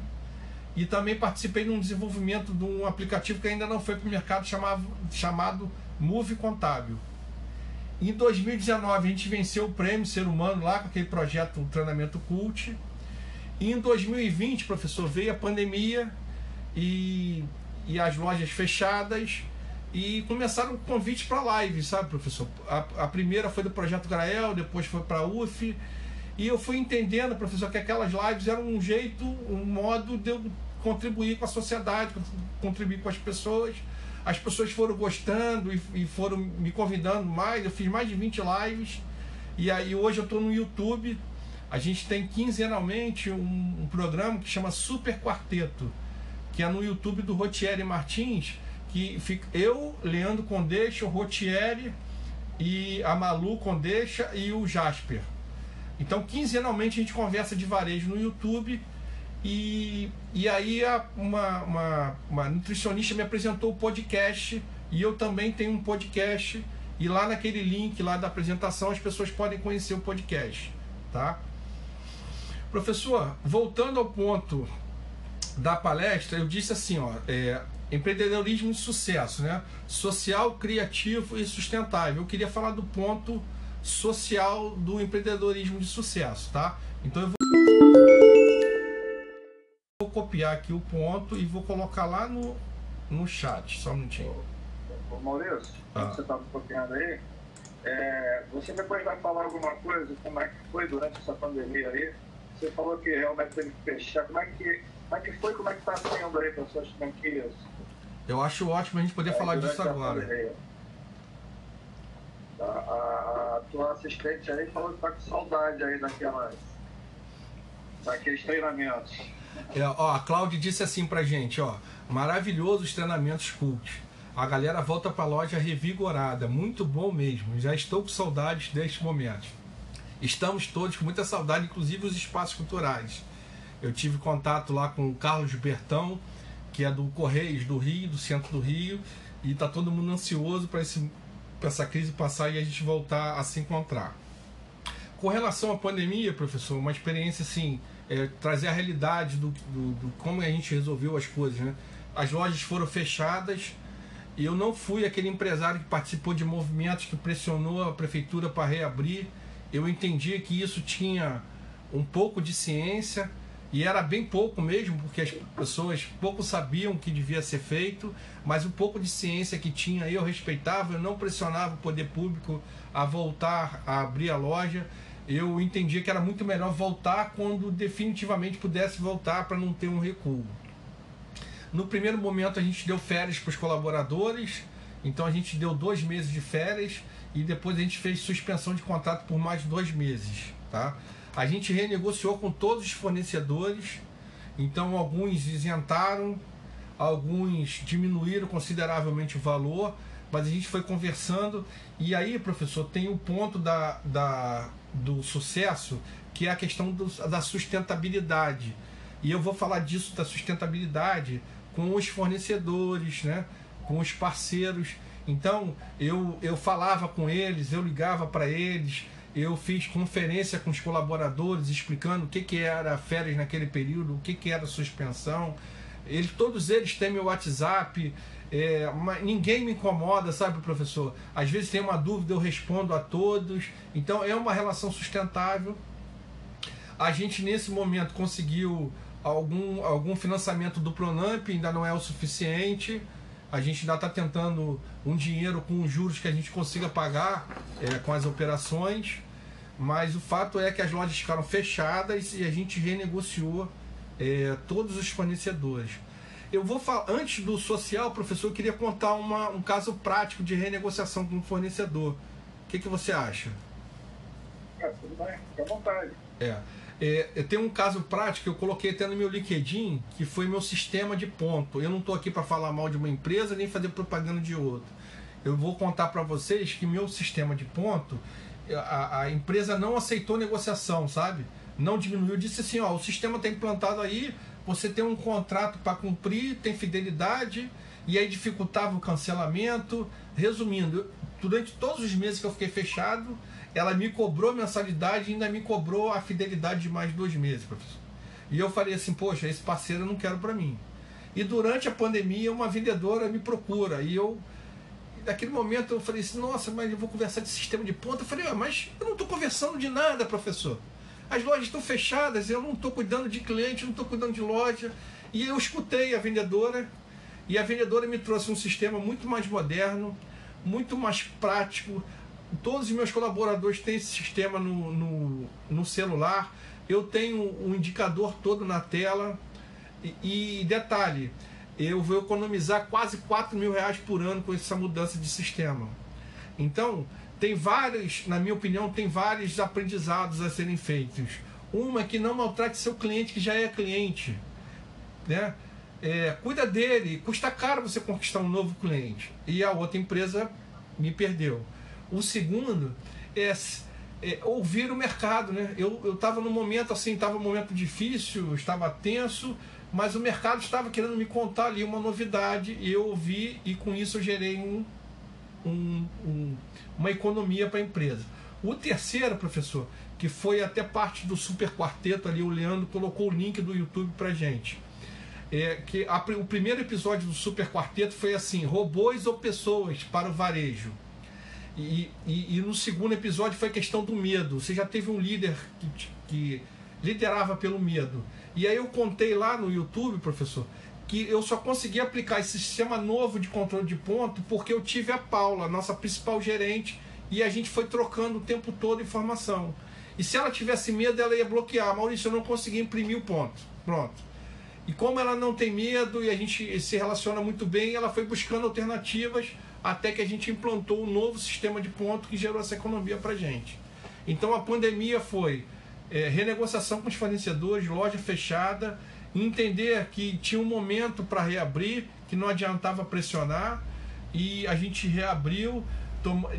e também participei num desenvolvimento de um aplicativo que ainda não foi para o mercado chamado, chamado Move Contábil. Em 2019 a gente venceu o prêmio Ser Humano lá com aquele projeto o Treinamento Cult. E em 2020, professor, veio a pandemia e, e as lojas fechadas e começaram convites para live, sabe, professor? A, a, primeira foi do Projeto Grael, depois foi para a UF. E eu fui entendendo, professor, que aquelas lives eram um jeito, um modo de eu contribuir com a sociedade, contribuir com as pessoas. As pessoas foram gostando e, e foram me convidando mais. Eu fiz mais de 20 lives. E aí hoje eu estou no YouTube. A gente tem quinzenalmente um, um, programa que chama Super Quarteto, que é no YouTube do Rotieri Martins, que fica eu, Leandro Condeixa, o Rotieri e a Malu Condeixa e o Jasper. Então, quinzenalmente a gente conversa de varejo no YouTube e, e aí uma, uma, uma nutricionista me apresentou o podcast e eu também tenho um podcast e lá naquele link lá da apresentação as pessoas podem conhecer o podcast, tá? Professor, voltando ao ponto da palestra, eu disse assim, ó, é, empreendedorismo de sucesso, né? Social, criativo e sustentável. Eu queria falar do ponto social do empreendedorismo de sucesso, tá? Então eu vou vou copiar aqui o ponto e vou colocar lá no, no chat. Só um minutinho. Ô, Maurício, ah. você estava copiando aí, é, você depois vai falar alguma coisa, como é que foi durante essa pandemia aí? Você falou que realmente teve que fechar. Como é que, como é que foi, como é que está sendo aí para suas franquias? Eu acho ótimo a gente poder é, falar disso agora. A, a, a, tua assistente aí falou que tá com saudade aí daquelas, daqueles treinamentos. É, ó, a Cláudia disse assim pra gente, ó, maravilhoso os treinamentos cult. A galera volta pra loja revigorada, muito bom mesmo. Já estou com saudades deste momento. Estamos todos com muita saudade, inclusive os espaços culturais. Eu tive contato lá com o Carlos Bertão, que é do Correios do Rio, do centro do Rio, e tá todo mundo ansioso para essa crise passar e a gente voltar a se encontrar. Com relação à pandemia, professor, uma experiência assim é, trazer a realidade do, do, do, como a gente resolveu as coisas. Né? As lojas foram fechadas e eu não fui aquele empresário que participou de movimentos que pressionou a prefeitura para reabrir. Eu entendi que isso tinha um pouco de ciência e era bem pouco mesmo, porque as pessoas pouco sabiam o que devia ser feito, mas o pouco de ciência que tinha eu respeitava, eu não pressionava o poder público a voltar a abrir a loja eu entendia que era muito melhor voltar quando definitivamente pudesse voltar para não ter um recuo. No primeiro momento a gente deu férias para os colaboradores, então a gente deu dois meses de férias e depois a gente fez suspensão de contrato por mais dois meses. Tá? A gente renegociou com todos os fornecedores, então alguns isentaram, alguns diminuíram consideravelmente o valor, mas a gente foi conversando. E aí, professor, tem o ponto da, da do sucesso, que é a questão do, da sustentabilidade. E eu vou falar disso da sustentabilidade com os fornecedores, né? com os parceiros. Então eu, eu falava com eles, eu ligava para eles, eu fiz conferência com os colaboradores explicando o que, que era férias naquele período, o que, que era suspensão. Eles, todos eles têm meu WhatsApp, é, ninguém me incomoda, sabe, professor? Às vezes tem uma dúvida, eu respondo a todos. Então é uma relação sustentável. A gente, nesse momento, conseguiu algum, algum financiamento do Pronamp, ainda não é o suficiente. A gente ainda está tentando um dinheiro com os juros que a gente consiga pagar é, com as operações. Mas o fato é que as lojas ficaram fechadas e a gente renegociou é, todos os fornecedores. Eu vou falar, antes do social, professor, eu queria contar uma, um caso prático de renegociação com o fornecedor. O que, que você acha? É, tudo bem, fica à vontade. É. É, eu tenho um caso prático que eu coloquei até no meu LinkedIn, que foi meu sistema de ponto. Eu não estou aqui para falar mal de uma empresa nem fazer propaganda de outra. Eu vou contar para vocês que meu sistema de ponto, a, a, empresa não aceitou negociação, sabe? Não diminuiu, disse assim: ó, o sistema está implantado aí, você tem um contrato para cumprir, tem fidelidade, e aí dificultava o cancelamento. Resumindo, durante todos os meses que eu fiquei fechado, ela me cobrou mensalidade e ainda me cobrou a fidelidade de mais dois meses, professor. E eu falei assim, poxa, esse parceiro eu não quero para mim. E durante a pandemia, uma vendedora me procura e eu, naquele momento, eu falei assim, nossa, mas eu vou conversar de sistema de ponta. Eu falei, ah, mas eu não estou conversando de nada, professor. As lojas estão fechadas, eu não estou cuidando de cliente, não estou cuidando de loja. E eu escutei a vendedora e a vendedora me trouxe um sistema muito mais moderno, muito mais prático, todos os meus colaboradores têm esse sistema no, no, no celular. Eu tenho um indicador todo na tela. E, e, detalhe, eu vou economizar quase 4 mil reais por ano com essa mudança de sistema. Então, tem vários, na minha opinião, tem vários aprendizados a serem feitos. Uma é que não maltrate seu cliente que já é cliente. Né? É, cuida dele, custa caro você conquistar um novo cliente. E a outra empresa me perdeu. O segundo é, é ouvir o mercado, né? Eu estava num momento assim, estava um momento difícil, estava tenso, mas o mercado estava querendo me contar ali uma novidade e eu ouvi e com isso eu gerei um, um, um, uma economia para a empresa. O terceiro, professor, que foi até parte do super quarteto ali, o Leandro colocou o link do YouTube para gente. É, que a, o primeiro episódio do super quarteto foi assim: robôs ou pessoas para o varejo. E, e, e, no segundo episódio foi a questão do medo. Você já teve um líder que, que liderava pelo medo. E aí eu contei lá no YouTube, professor, que eu só consegui aplicar esse sistema novo de controle de ponto porque eu tive a Paula, nossa principal gerente, e a gente foi trocando o tempo todo informação. E se ela tivesse medo, ela ia bloquear. Maurício, eu não consegui imprimir o ponto. Pronto. E como ela não tem medo e a gente se relaciona muito bem, ela foi buscando alternativas até que a gente implantou um novo sistema de ponto que gerou essa economia para gente. Então a pandemia foi é, renegociação com os fornecedores, loja fechada, entender que tinha um momento para reabrir, que não adiantava pressionar, e a gente reabriu,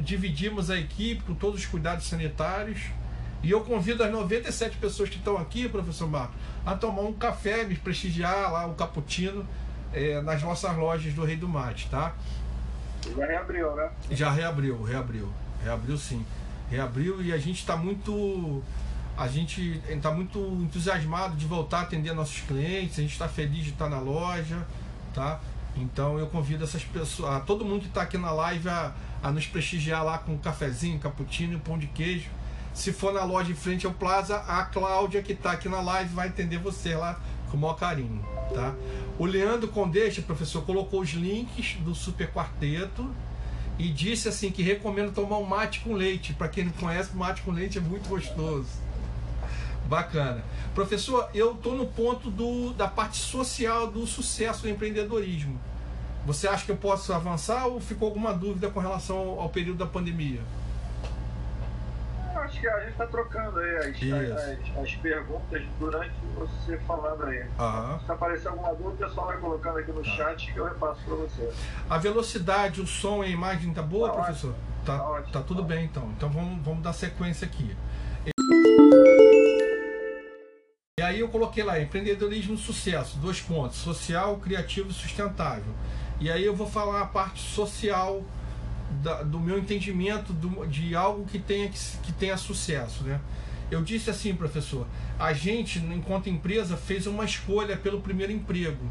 dividimos a equipe com todos os cuidados sanitários. E eu convido as 97 pessoas que estão aqui, professor Marcos, a tomar um café, me prestigiar lá, o cappuccino, é, nas nossas lojas do Rei do Mate, tá? Já reabriu, né? Já reabriu, reabriu. Reabriu sim. Reabriu e a gente está muito. A gente está muito entusiasmado de voltar a atender nossos clientes, a gente está feliz de estar na loja, tá? Então eu convido essas pessoas, a todo mundo que está aqui na live a, a nos prestigiar lá com um cafezinho, cappuccino e pão de queijo. Se for na loja em frente ao Plaza, a Cláudia que está aqui na live vai atender você lá com o maior carinho, tá? O Leandro Condeixa, professor, colocou os links do Super Quarteto e disse assim que recomendo tomar um mate com leite. Para quem não conhece, mate com leite é muito gostoso. Bacana. Professor, eu estou no ponto do, da parte social do sucesso do empreendedorismo. Você acha que eu posso avançar ou ficou alguma dúvida com relação ao, ao período da pandemia? acho que a gente está trocando aí as, as, as, perguntas durante você falando aí. Uhum. Se aparecer alguma dúvida, o pessoal vai colocando aqui no tá. chat que eu repasso para você. A velocidade, o som e a imagem tá boa, tá professor? Ótimo. Tá, tá, ótimo, tá tudo tá. bem então. Então vamos, vamos dar sequência aqui. Aí eu coloquei lá, empreendedorismo sucesso, dois pontos, social, criativo e sustentável. E aí eu vou falar a parte social da, do meu entendimento do, de algo que tenha, que, que tenha sucesso. Né? Eu disse assim, professor, a gente, enquanto empresa, fez uma escolha pelo primeiro emprego.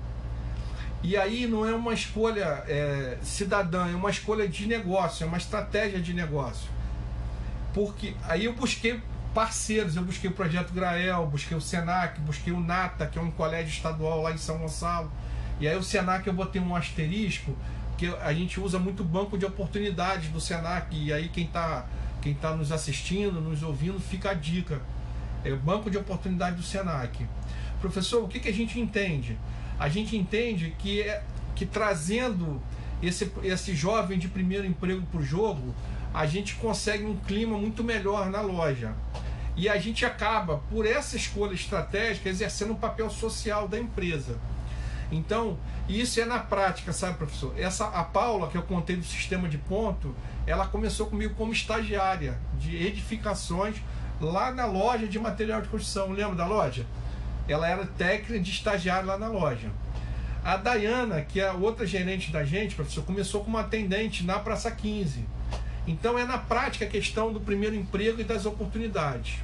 E aí não é uma escolha é, cidadã, é uma escolha de negócio, é uma estratégia de negócio. Porque aí eu busquei parceiros. Eu busquei o Projeto Grael, busquei o Senac, busquei o Nata, que é um colégio estadual lá em São Gonçalo. E aí o Senac eu botei um asterisco, que a gente usa muito banco de oportunidades do Senac. E aí quem está quem tá nos assistindo, nos ouvindo, fica a dica. É o banco de oportunidade do Senac. Professor, o que, que a gente entende? A gente entende que, é, que trazendo esse, esse jovem de primeiro emprego para o jogo, a gente consegue um clima muito melhor na loja. E a gente acaba, por essa escolha estratégica, exercendo um papel social da empresa. Então, isso é na prática, sabe, professor? Essa a Paula, que eu contei do sistema de ponto, ela começou comigo como estagiária de edificações lá na loja de material de construção. Lembra da loja? Ela era técnica de estagiário lá na loja. A Dayana, que é outra gerente da gente, professor, começou como atendente na Praça 15. Então é na prática a questão do primeiro emprego e das oportunidades.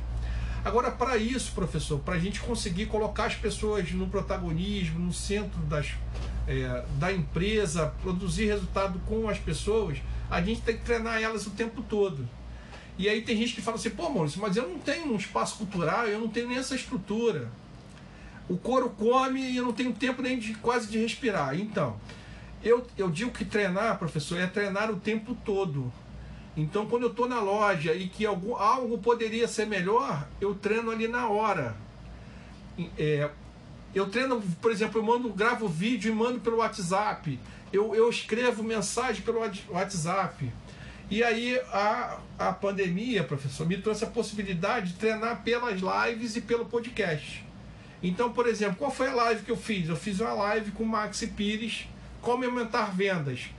Agora, para isso, professor, para a gente conseguir colocar as pessoas no protagonismo, no centro das, é, da empresa, produzir resultado com as pessoas, a gente tem que treinar elas o tempo todo. E aí tem gente que fala assim, pô, Maurício, mas eu não tenho um espaço cultural, eu não tenho nem essa estrutura. O couro come e eu não tenho tempo nem de quase de respirar. Então, eu, eu digo que treinar, professor, é treinar o tempo todo. Então, quando eu estou na loja e que algo, algo poderia ser melhor, eu treino ali na hora. É, eu treino, por exemplo, eu mando, gravo vídeo e mando pelo WhatsApp. Eu, eu escrevo mensagem pelo WhatsApp. E aí a, a pandemia, professor, me trouxe a possibilidade de treinar pelas lives e pelo podcast. Então, por exemplo, qual foi a live que eu fiz? Eu fiz uma live com o Maxi Pires, como aumentar vendas.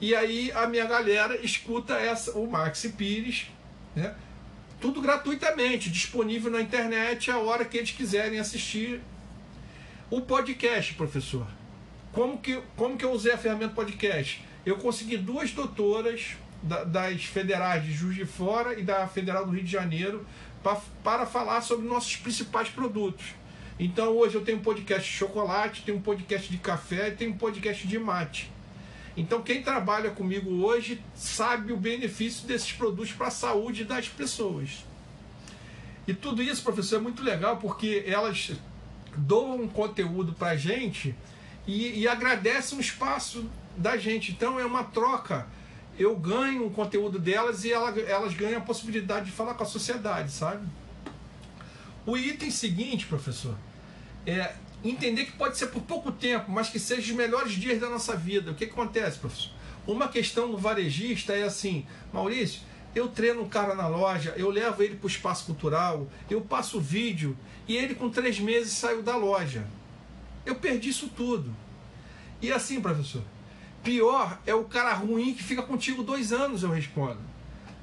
E aí a minha galera escuta essa, o Maxi Pires, né? Tudo gratuitamente, disponível na internet a hora que eles quiserem assistir o podcast, professor. Como que, como que eu usei a ferramenta podcast? Eu consegui duas doutoras da, das federais de Juiz de Fora e da Federal do Rio de Janeiro pra, para falar sobre nossos principais produtos. Então hoje eu tenho um podcast de chocolate, tenho um podcast de café e tenho um podcast de mate. Então, quem trabalha comigo hoje sabe o benefício desses produtos para a saúde das pessoas. E tudo isso, professor, é muito legal porque elas doam um conteúdo para a gente e, e agradecem o espaço da gente. Então, é uma troca. Eu ganho o conteúdo delas e ela, elas ganham a possibilidade de falar com a sociedade, sabe? O item seguinte, professor, é entender que pode ser por pouco tempo, mas que seja os melhores dias da nossa vida. O que, acontece, professor? Uma questão do varejista é assim, Maurício, eu treino um cara na loja, eu levo ele para o espaço cultural, eu passo o vídeo e ele com três meses saiu da loja. Eu perdi isso tudo. E assim, professor, pior é o cara ruim que fica contigo dois anos, eu respondo.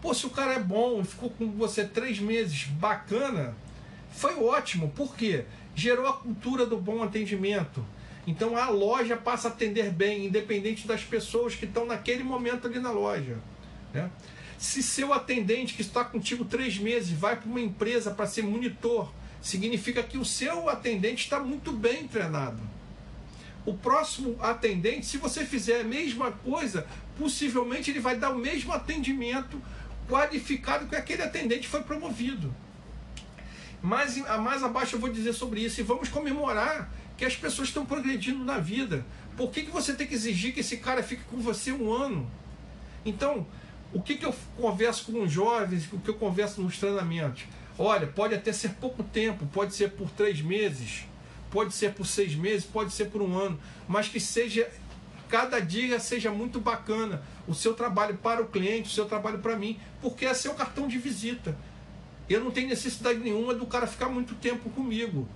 Pô, se o cara é bom, ficou com você três meses, bacana, foi ótimo. Por quê? Gerou a cultura do bom atendimento. Então a loja passa a atender bem, independente das pessoas que estão naquele momento ali na loja. Né? Se seu atendente que está contigo três meses vai para uma empresa para ser monitor, significa que o seu atendente está muito bem treinado. O próximo atendente, se você fizer a mesma coisa, possivelmente ele vai dar o mesmo atendimento qualificado que aquele atendente foi promovido. Mais, mais abaixo eu vou dizer sobre isso. E vamos comemorar que as pessoas estão progredindo na vida. Por que, que você tem que exigir que esse cara fique com você um ano? Então, o que, que eu converso com os jovens, o que eu converso nos treinamentos? Olha, pode até ser pouco tempo, pode ser por três meses, pode ser por seis meses, pode ser por um ano, mas que seja cada dia seja muito bacana o seu trabalho para o cliente, o seu trabalho para mim, porque é seu cartão de visita eu não tenho necessidade nenhuma do cara ficar muito tempo comigo.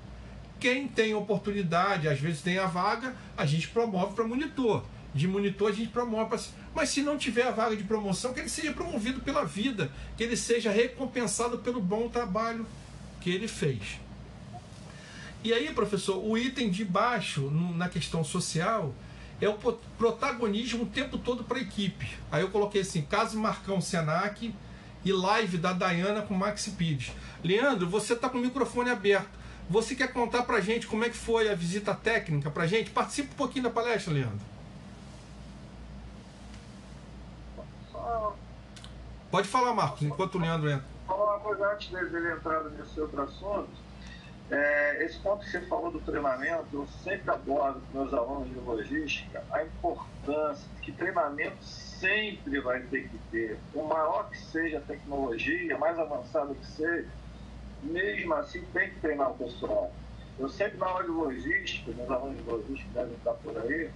Quem tem oportunidade, às vezes tem a vaga, a gente promove para monitor. De monitor a gente promove para. Mas se não tiver a vaga de promoção, que ele seja promovido pela vida, que ele seja recompensado pelo bom trabalho que ele fez. E aí, professor, o item de baixo, na questão social, é o protagonismo o tempo todo para a equipe. Aí eu coloquei assim: caso Marcão Senac e live da Dayana com Maxi Pires. Leandro, você está com o microfone aberto. Você quer contar para gente como é que foi a visita técnica para gente? Participe um pouquinho da palestra, Leandro. Pode falar, Marcos, enquanto o Leandro entra. falar uma coisa antes dele entrar nesse outro assunto. É, esse ponto que você falou do treinamento, eu sempre abordo com meus alunos de logística a importância que treinamento sempre vai ter que ter. O maior que seja a tecnologia, mais avançado que seja, mesmo assim tem que treinar o pessoal. Eu sempre na aula de logística, meus alunos de logística devem estar por aí,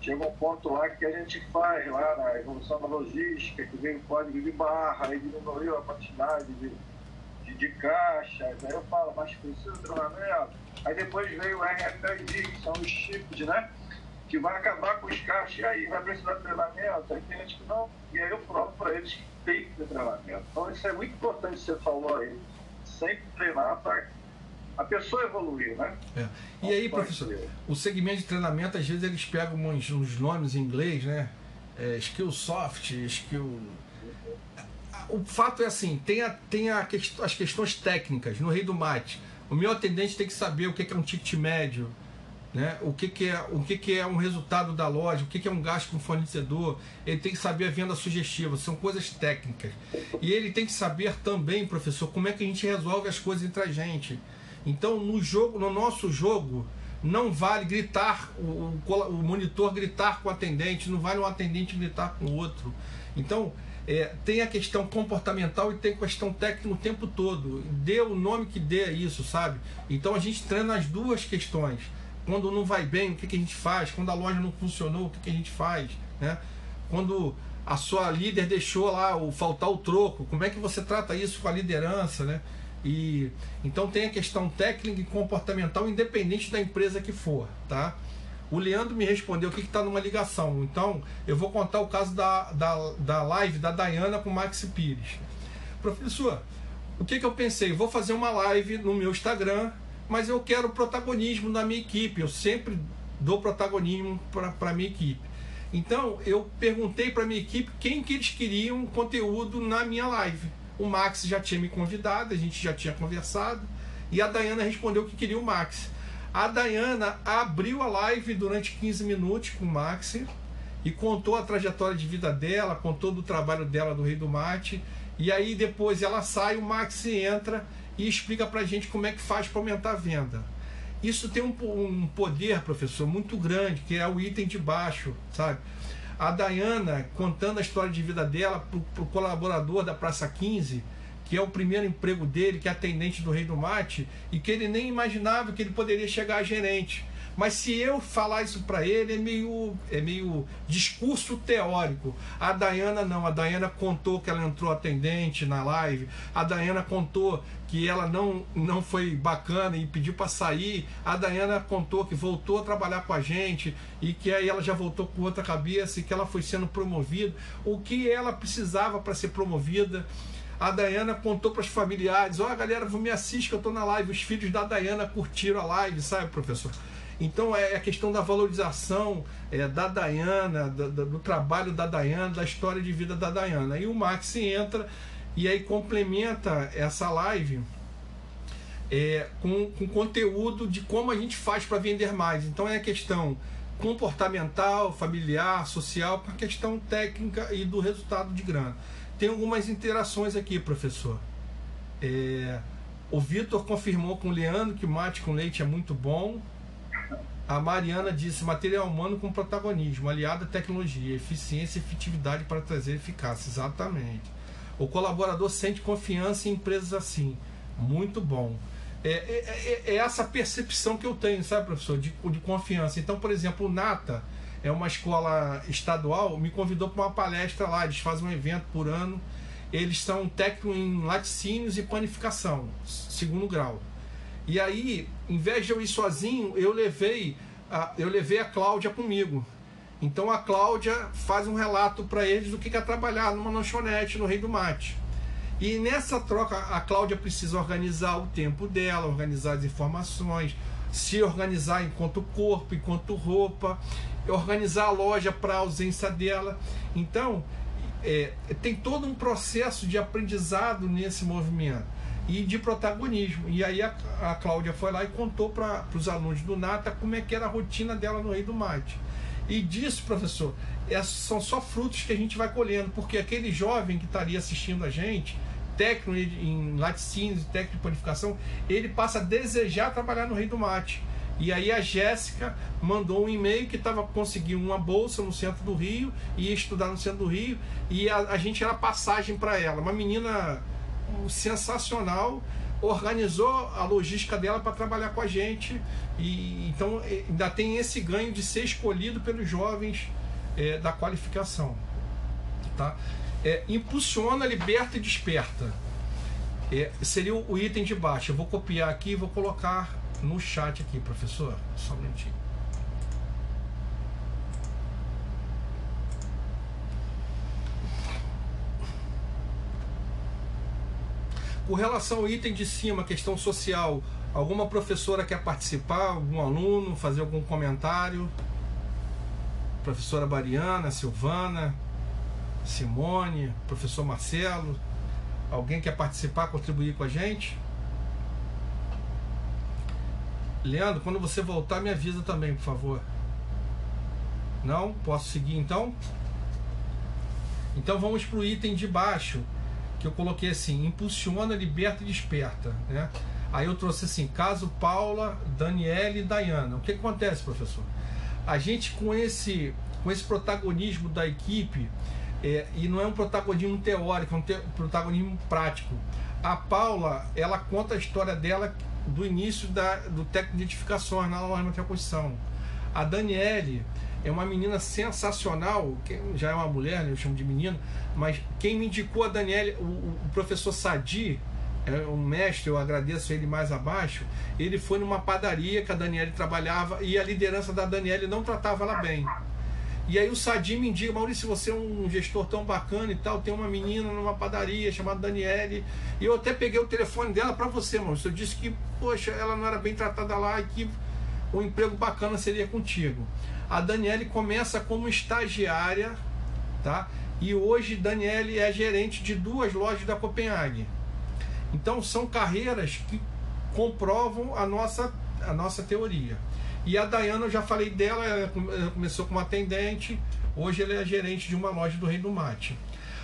chega um ponto lá que a gente faz lá na evolução da logística, que veio o código de barra, aí diminuiu a quantidade de, de, de caixas, aí eu falo, mas precisa de treinamento. Aí depois veio o RFID, que são os chips, né? Que vai acabar com os caixas, e aí vai precisar de treinamento, aí tem gente que não, e aí eu provo para eles que tem que ter treinamento. Então isso é muito importante que você falou aí, sempre treinar para a pessoa evoluir, né? É. E aí, professor, o segmento de treinamento, às vezes eles pegam uns, uns nomes em inglês, né? É, skill soft, skill. O fato é assim, tem, a, tem a, as questões técnicas. No Rei do Mate, o meu atendente tem que saber o que é um ticket médio, né? o, que, que, é, o que, que é um resultado da loja, o que, que é um gasto com fornecedor, ele tem que saber a venda sugestiva, são coisas técnicas. E ele tem que saber também, professor, como é que a gente resolve as coisas entre a gente. Então, no jogo, no nosso jogo, não vale gritar, o, o, monitor gritar com o atendente, não vale um atendente gritar com o outro. Então, é, tem a questão comportamental e tem a questão técnica o tempo todo. Dê o nome que dê isso, sabe? Então a gente treina as duas questões. Quando não vai bem, o que, que a gente faz? Quando a loja não funcionou, o que, que a gente faz? Né? Quando a sua líder deixou lá o faltar o troco, como é que você trata isso com a liderança, né? E então tem a questão técnica e comportamental independente da empresa que for, tá? O Leandro me respondeu o que está numa ligação. Então, eu vou contar o caso da, da, da live da Dayana com o Max Pires. Professor, o que, que eu pensei? Vou fazer uma live no meu Instagram, mas eu quero protagonismo na minha equipe. Eu sempre dou protagonismo para a minha equipe. Então, eu perguntei para a minha equipe quem que eles queriam conteúdo na minha live. O Max já tinha me convidado, a gente já tinha conversado. E a Dayana respondeu que queria o Max. A Dayana abriu a live durante 15 minutos com o Max e contou a trajetória de vida dela, contou do trabalho dela do Rei do Mate. E aí depois ela sai, o Max entra e explica pra gente como é que faz para aumentar a venda. Isso tem um, um poder, professor, muito grande, que é o item de baixo, sabe? a Dayana contando a história de vida dela para o colaborador da Praça 15, que é o primeiro emprego dele, que é atendente do Rei do Mate, e que ele nem imaginava que ele poderia chegar a gerente. Mas se eu falar isso para ele, é meio, é meio discurso teórico. A Dayana não, a Dayana contou que ela entrou atendente na live, a Dayana contou que ela não, não foi bacana e pediu para sair. A Dayana contou que voltou a trabalhar com a gente e que aí ela já voltou com outra cabeça e que ela foi sendo promovida. O que ela precisava para ser promovida. A Dayana contou para os familiares: Ó, oh, galera, me assiste que eu estou na live. Os filhos da Dayana curtiram a live, sabe, professor? Então é a questão da valorização é, da Dayana, do, do, trabalho da Dayana, da história de vida da Dayana. E o Max entra e aí complementa essa live é, com, com conteúdo de como a gente faz para vender mais. Então é a questão comportamental, familiar, social, com a questão técnica e do resultado de grana. Tem algumas interações aqui, professor. É, o Vitor confirmou com o Leandro que mate com leite é muito bom. A Mariana disse material humano com protagonismo, aliado à tecnologia, eficiência e efetividade para trazer eficácia. Exatamente. O colaborador sente confiança em empresas assim. Muito bom. É, é, é, é essa percepção que eu tenho, sabe, professor, de, de confiança. Então, por exemplo, o Nata é uma escola estadual, me convidou para uma palestra lá. Eles fazem um evento por ano. Eles são técnicos em laticínios e panificação, segundo grau. E aí, em vez de eu ir sozinho, eu levei a, eu levei a Cláudia comigo. Então a Cláudia faz um relato para eles do que é trabalhar numa lanchonete no Rei do Mate. E nessa troca, a Cláudia precisa organizar o tempo dela, organizar as informações, se organizar enquanto corpo, enquanto roupa, organizar a loja para a ausência dela. Então, é, tem todo um processo de aprendizado nesse movimento e de protagonismo. E aí a, a Cláudia foi lá e contou para os alunos do Nata como é que era a rotina dela no Rei do Mate. E disso, professor, é, são só frutos que a gente vai colhendo, porque aquele jovem que estaria assistindo a gente técnico em laticínios técnico de panificação, ele passa a desejar trabalhar no Rei do Mate. E aí a Jéssica mandou um e-mail que estava conseguindo uma bolsa no centro do Rio, ia estudar no centro do Rio, e a, a gente era passagem para ela. Uma menina sensacional, organizou a logística dela para trabalhar com a gente. E então ainda tem esse ganho de ser escolhido pelos jovens é, da qualificação. Tá? É, impulsiona, liberta e desperta. É, seria o item de baixo. Eu vou copiar aqui e vou colocar no chat aqui, professor. Só um minutinho. Com relação ao item de cima, questão social, alguma professora quer participar? Algum aluno fazer algum comentário? Professora Bariana, Silvana, Simone, professor Marcelo, alguém quer participar, contribuir com a gente? Leandro, quando você voltar, me avisa também, por favor. Não? Posso seguir então? Então vamos para o item de baixo, que eu coloquei assim: impulsiona, liberta e desperta. Né? Aí eu trouxe assim: caso Paula, Daniela e Dayana. O que acontece, professor? A gente com esse, com esse protagonismo da equipe, é, e não é um protagonismo teórico, é um te protagonismo prático. A Paula, ela conta a história dela do início da, do técnico de identificações na aula de construção. A Daniele é uma menina sensacional, que já é uma mulher, né, eu chamo de menina, mas quem me indicou a Daniele, o, o professor Sadi, é um mestre, eu agradeço ele mais abaixo, ele foi numa padaria que a Daniele trabalhava e a liderança da Daniele não tratava ela bem. E aí o Sadi me indica, Maurício, você é um gestor tão bacana e tal, tem uma menina numa padaria chamada Daniele, e eu até peguei o telefone dela para você, Maurício. Eu disse que, poxa, ela não era bem tratada lá e que um emprego bacana seria contigo. A Daniele começa como estagiária, tá? E hoje Daniele é gerente de duas lojas da Copenhague. Então são carreiras que comprovam a nossa, a nossa teoria. E a Dayana, eu já falei dela, ela começou como atendente, hoje ela é gerente de uma loja do Rei do Mate.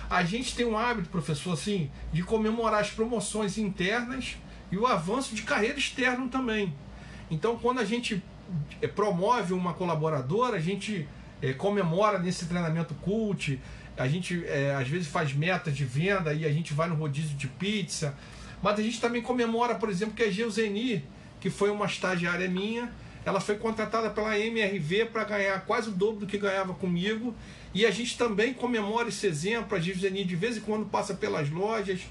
A gente tem um hábito, professor, assim, de comemorar as promoções internas e o avanço de carreira externa também. Então, quando a gente é, promove uma colaboradora, a gente é, comemora nesse treinamento cult, a gente é, às vezes faz metas de venda e a gente vai no rodízio de pizza, mas a gente também comemora, por exemplo, que a Geuseni, que foi uma estagiária minha, ela foi contratada pela MRV para ganhar quase o dobro do que ganhava comigo. E a gente também comemora esse exemplo. A Givzeni de vez em quando passa pelas lojas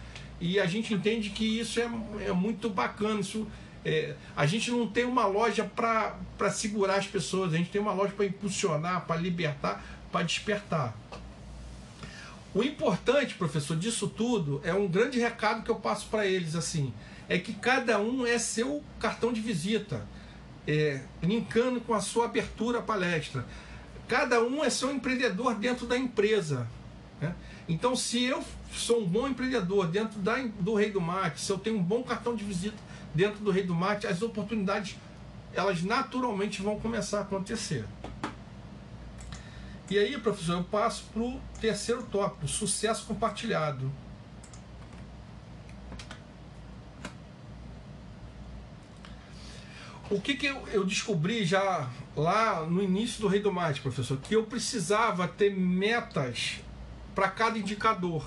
e a gente entende que isso é, é muito bacana. Isso, é, a gente não tem uma loja para segurar as pessoas, a gente tem uma loja para impulsionar, para libertar, para despertar. O importante, professor, disso tudo é um grande recado que eu passo para eles assim, é que cada um é seu cartão de visita é, linkando com a sua abertura à palestra. Cada um é seu empreendedor dentro da empresa. Né? Então, se eu sou um bom empreendedor dentro da, do Rei do Mate, se eu tenho um bom cartão de visita dentro do Rei do Mate, as oportunidades elas naturalmente vão começar a acontecer. E aí, professor, eu passo para o terceiro tópico, sucesso compartilhado. O que, que eu, eu descobri já lá no início do Rei do Mate, professor? Que eu precisava ter metas para cada indicador,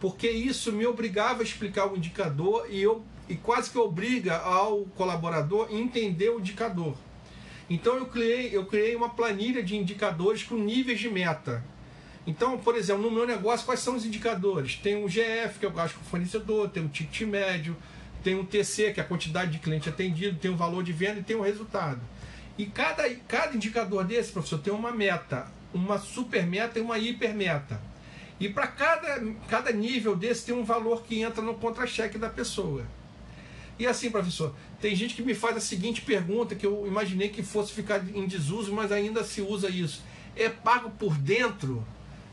porque isso me obrigava a explicar o indicador e, eu, e quase que obriga ao colaborador a entender o indicador. Então eu criei, eu criei uma planilha de indicadores com níveis de meta. Então, por exemplo, no meu negócio, quais são os indicadores? Tem o GF, que eu gasto com o fornecedor, tem o ticket médio, tem um TC, que é a quantidade de cliente atendido, tem o valor de venda e tem o resultado. E cada, cada indicador desse, professor, tem uma meta, uma super meta e uma hiper meta. E para cada, cada nível desse tem um valor que entra no contra-cheque da pessoa. E assim, professor, tem gente que me faz a seguinte pergunta que eu imaginei que fosse ficar em desuso, mas ainda se usa isso. É pago por dentro?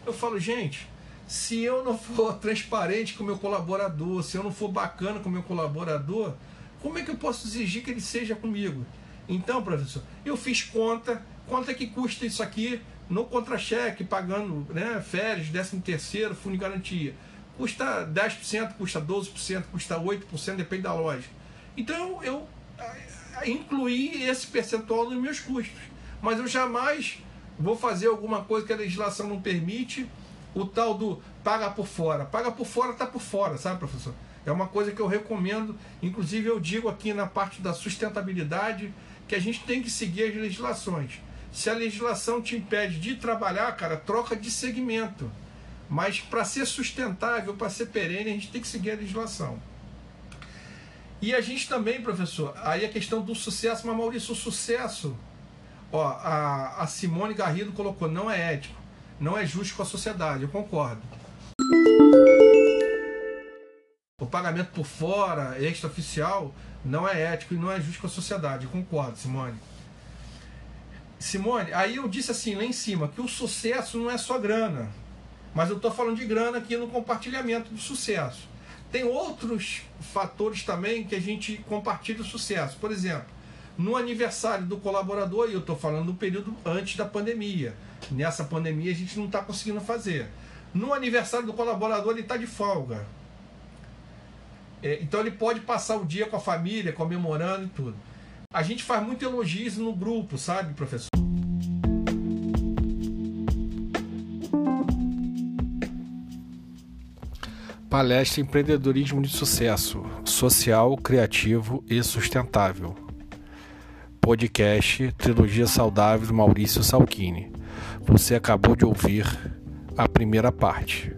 Eu falo, gente, se eu não for transparente com o meu colaborador, se eu não for bacana com o meu colaborador, como é que eu posso exigir que ele seja comigo? Então, professor, eu fiz conta, quanto é que custa isso aqui no contra-cheque, pagando né, férias, décimo terceiro, fundo de garantia. custa 10%, custa 12%, custa 8%, depende da loja. Então eu, eu incluí esse percentual nos meus custos. Mas eu jamais vou fazer alguma coisa que a legislação não permite, o tal do paga por fora. Paga por fora está por fora, sabe, professor? É uma coisa que eu recomendo, inclusive eu digo aqui na parte da sustentabilidade, que a gente tem que seguir as legislações. Se a legislação te impede de trabalhar, cara, troca de segmento. Mas para ser sustentável, para ser perene, a gente tem que seguir a legislação. E a gente também, professor, aí a questão do sucesso, mas Maurício, o sucesso, ó, a, a Simone Garrido colocou, não é ético, não é justo com a sociedade, eu concordo. O pagamento por fora, extraoficial, não é ético e não é justo com a sociedade, eu concordo, Simone. Simone, aí eu disse assim lá em cima que o sucesso não é só grana, mas eu estou falando de grana aqui no compartilhamento do sucesso. Tem outros fatores também que a gente compartilha o sucesso. Por exemplo, no aniversário do colaborador, e eu estou falando do período antes da pandemia. Nessa pandemia a gente não está conseguindo fazer. No aniversário do colaborador, ele está de folga. É, então ele pode passar o dia com a família, comemorando e tudo. A gente faz muito elogios no grupo, sabe, professor? Palestra Empreendedorismo de Sucesso, Social, Criativo e Sustentável. Podcast Trilogia Saudável Maurício Salchini. Você acabou de ouvir a primeira parte.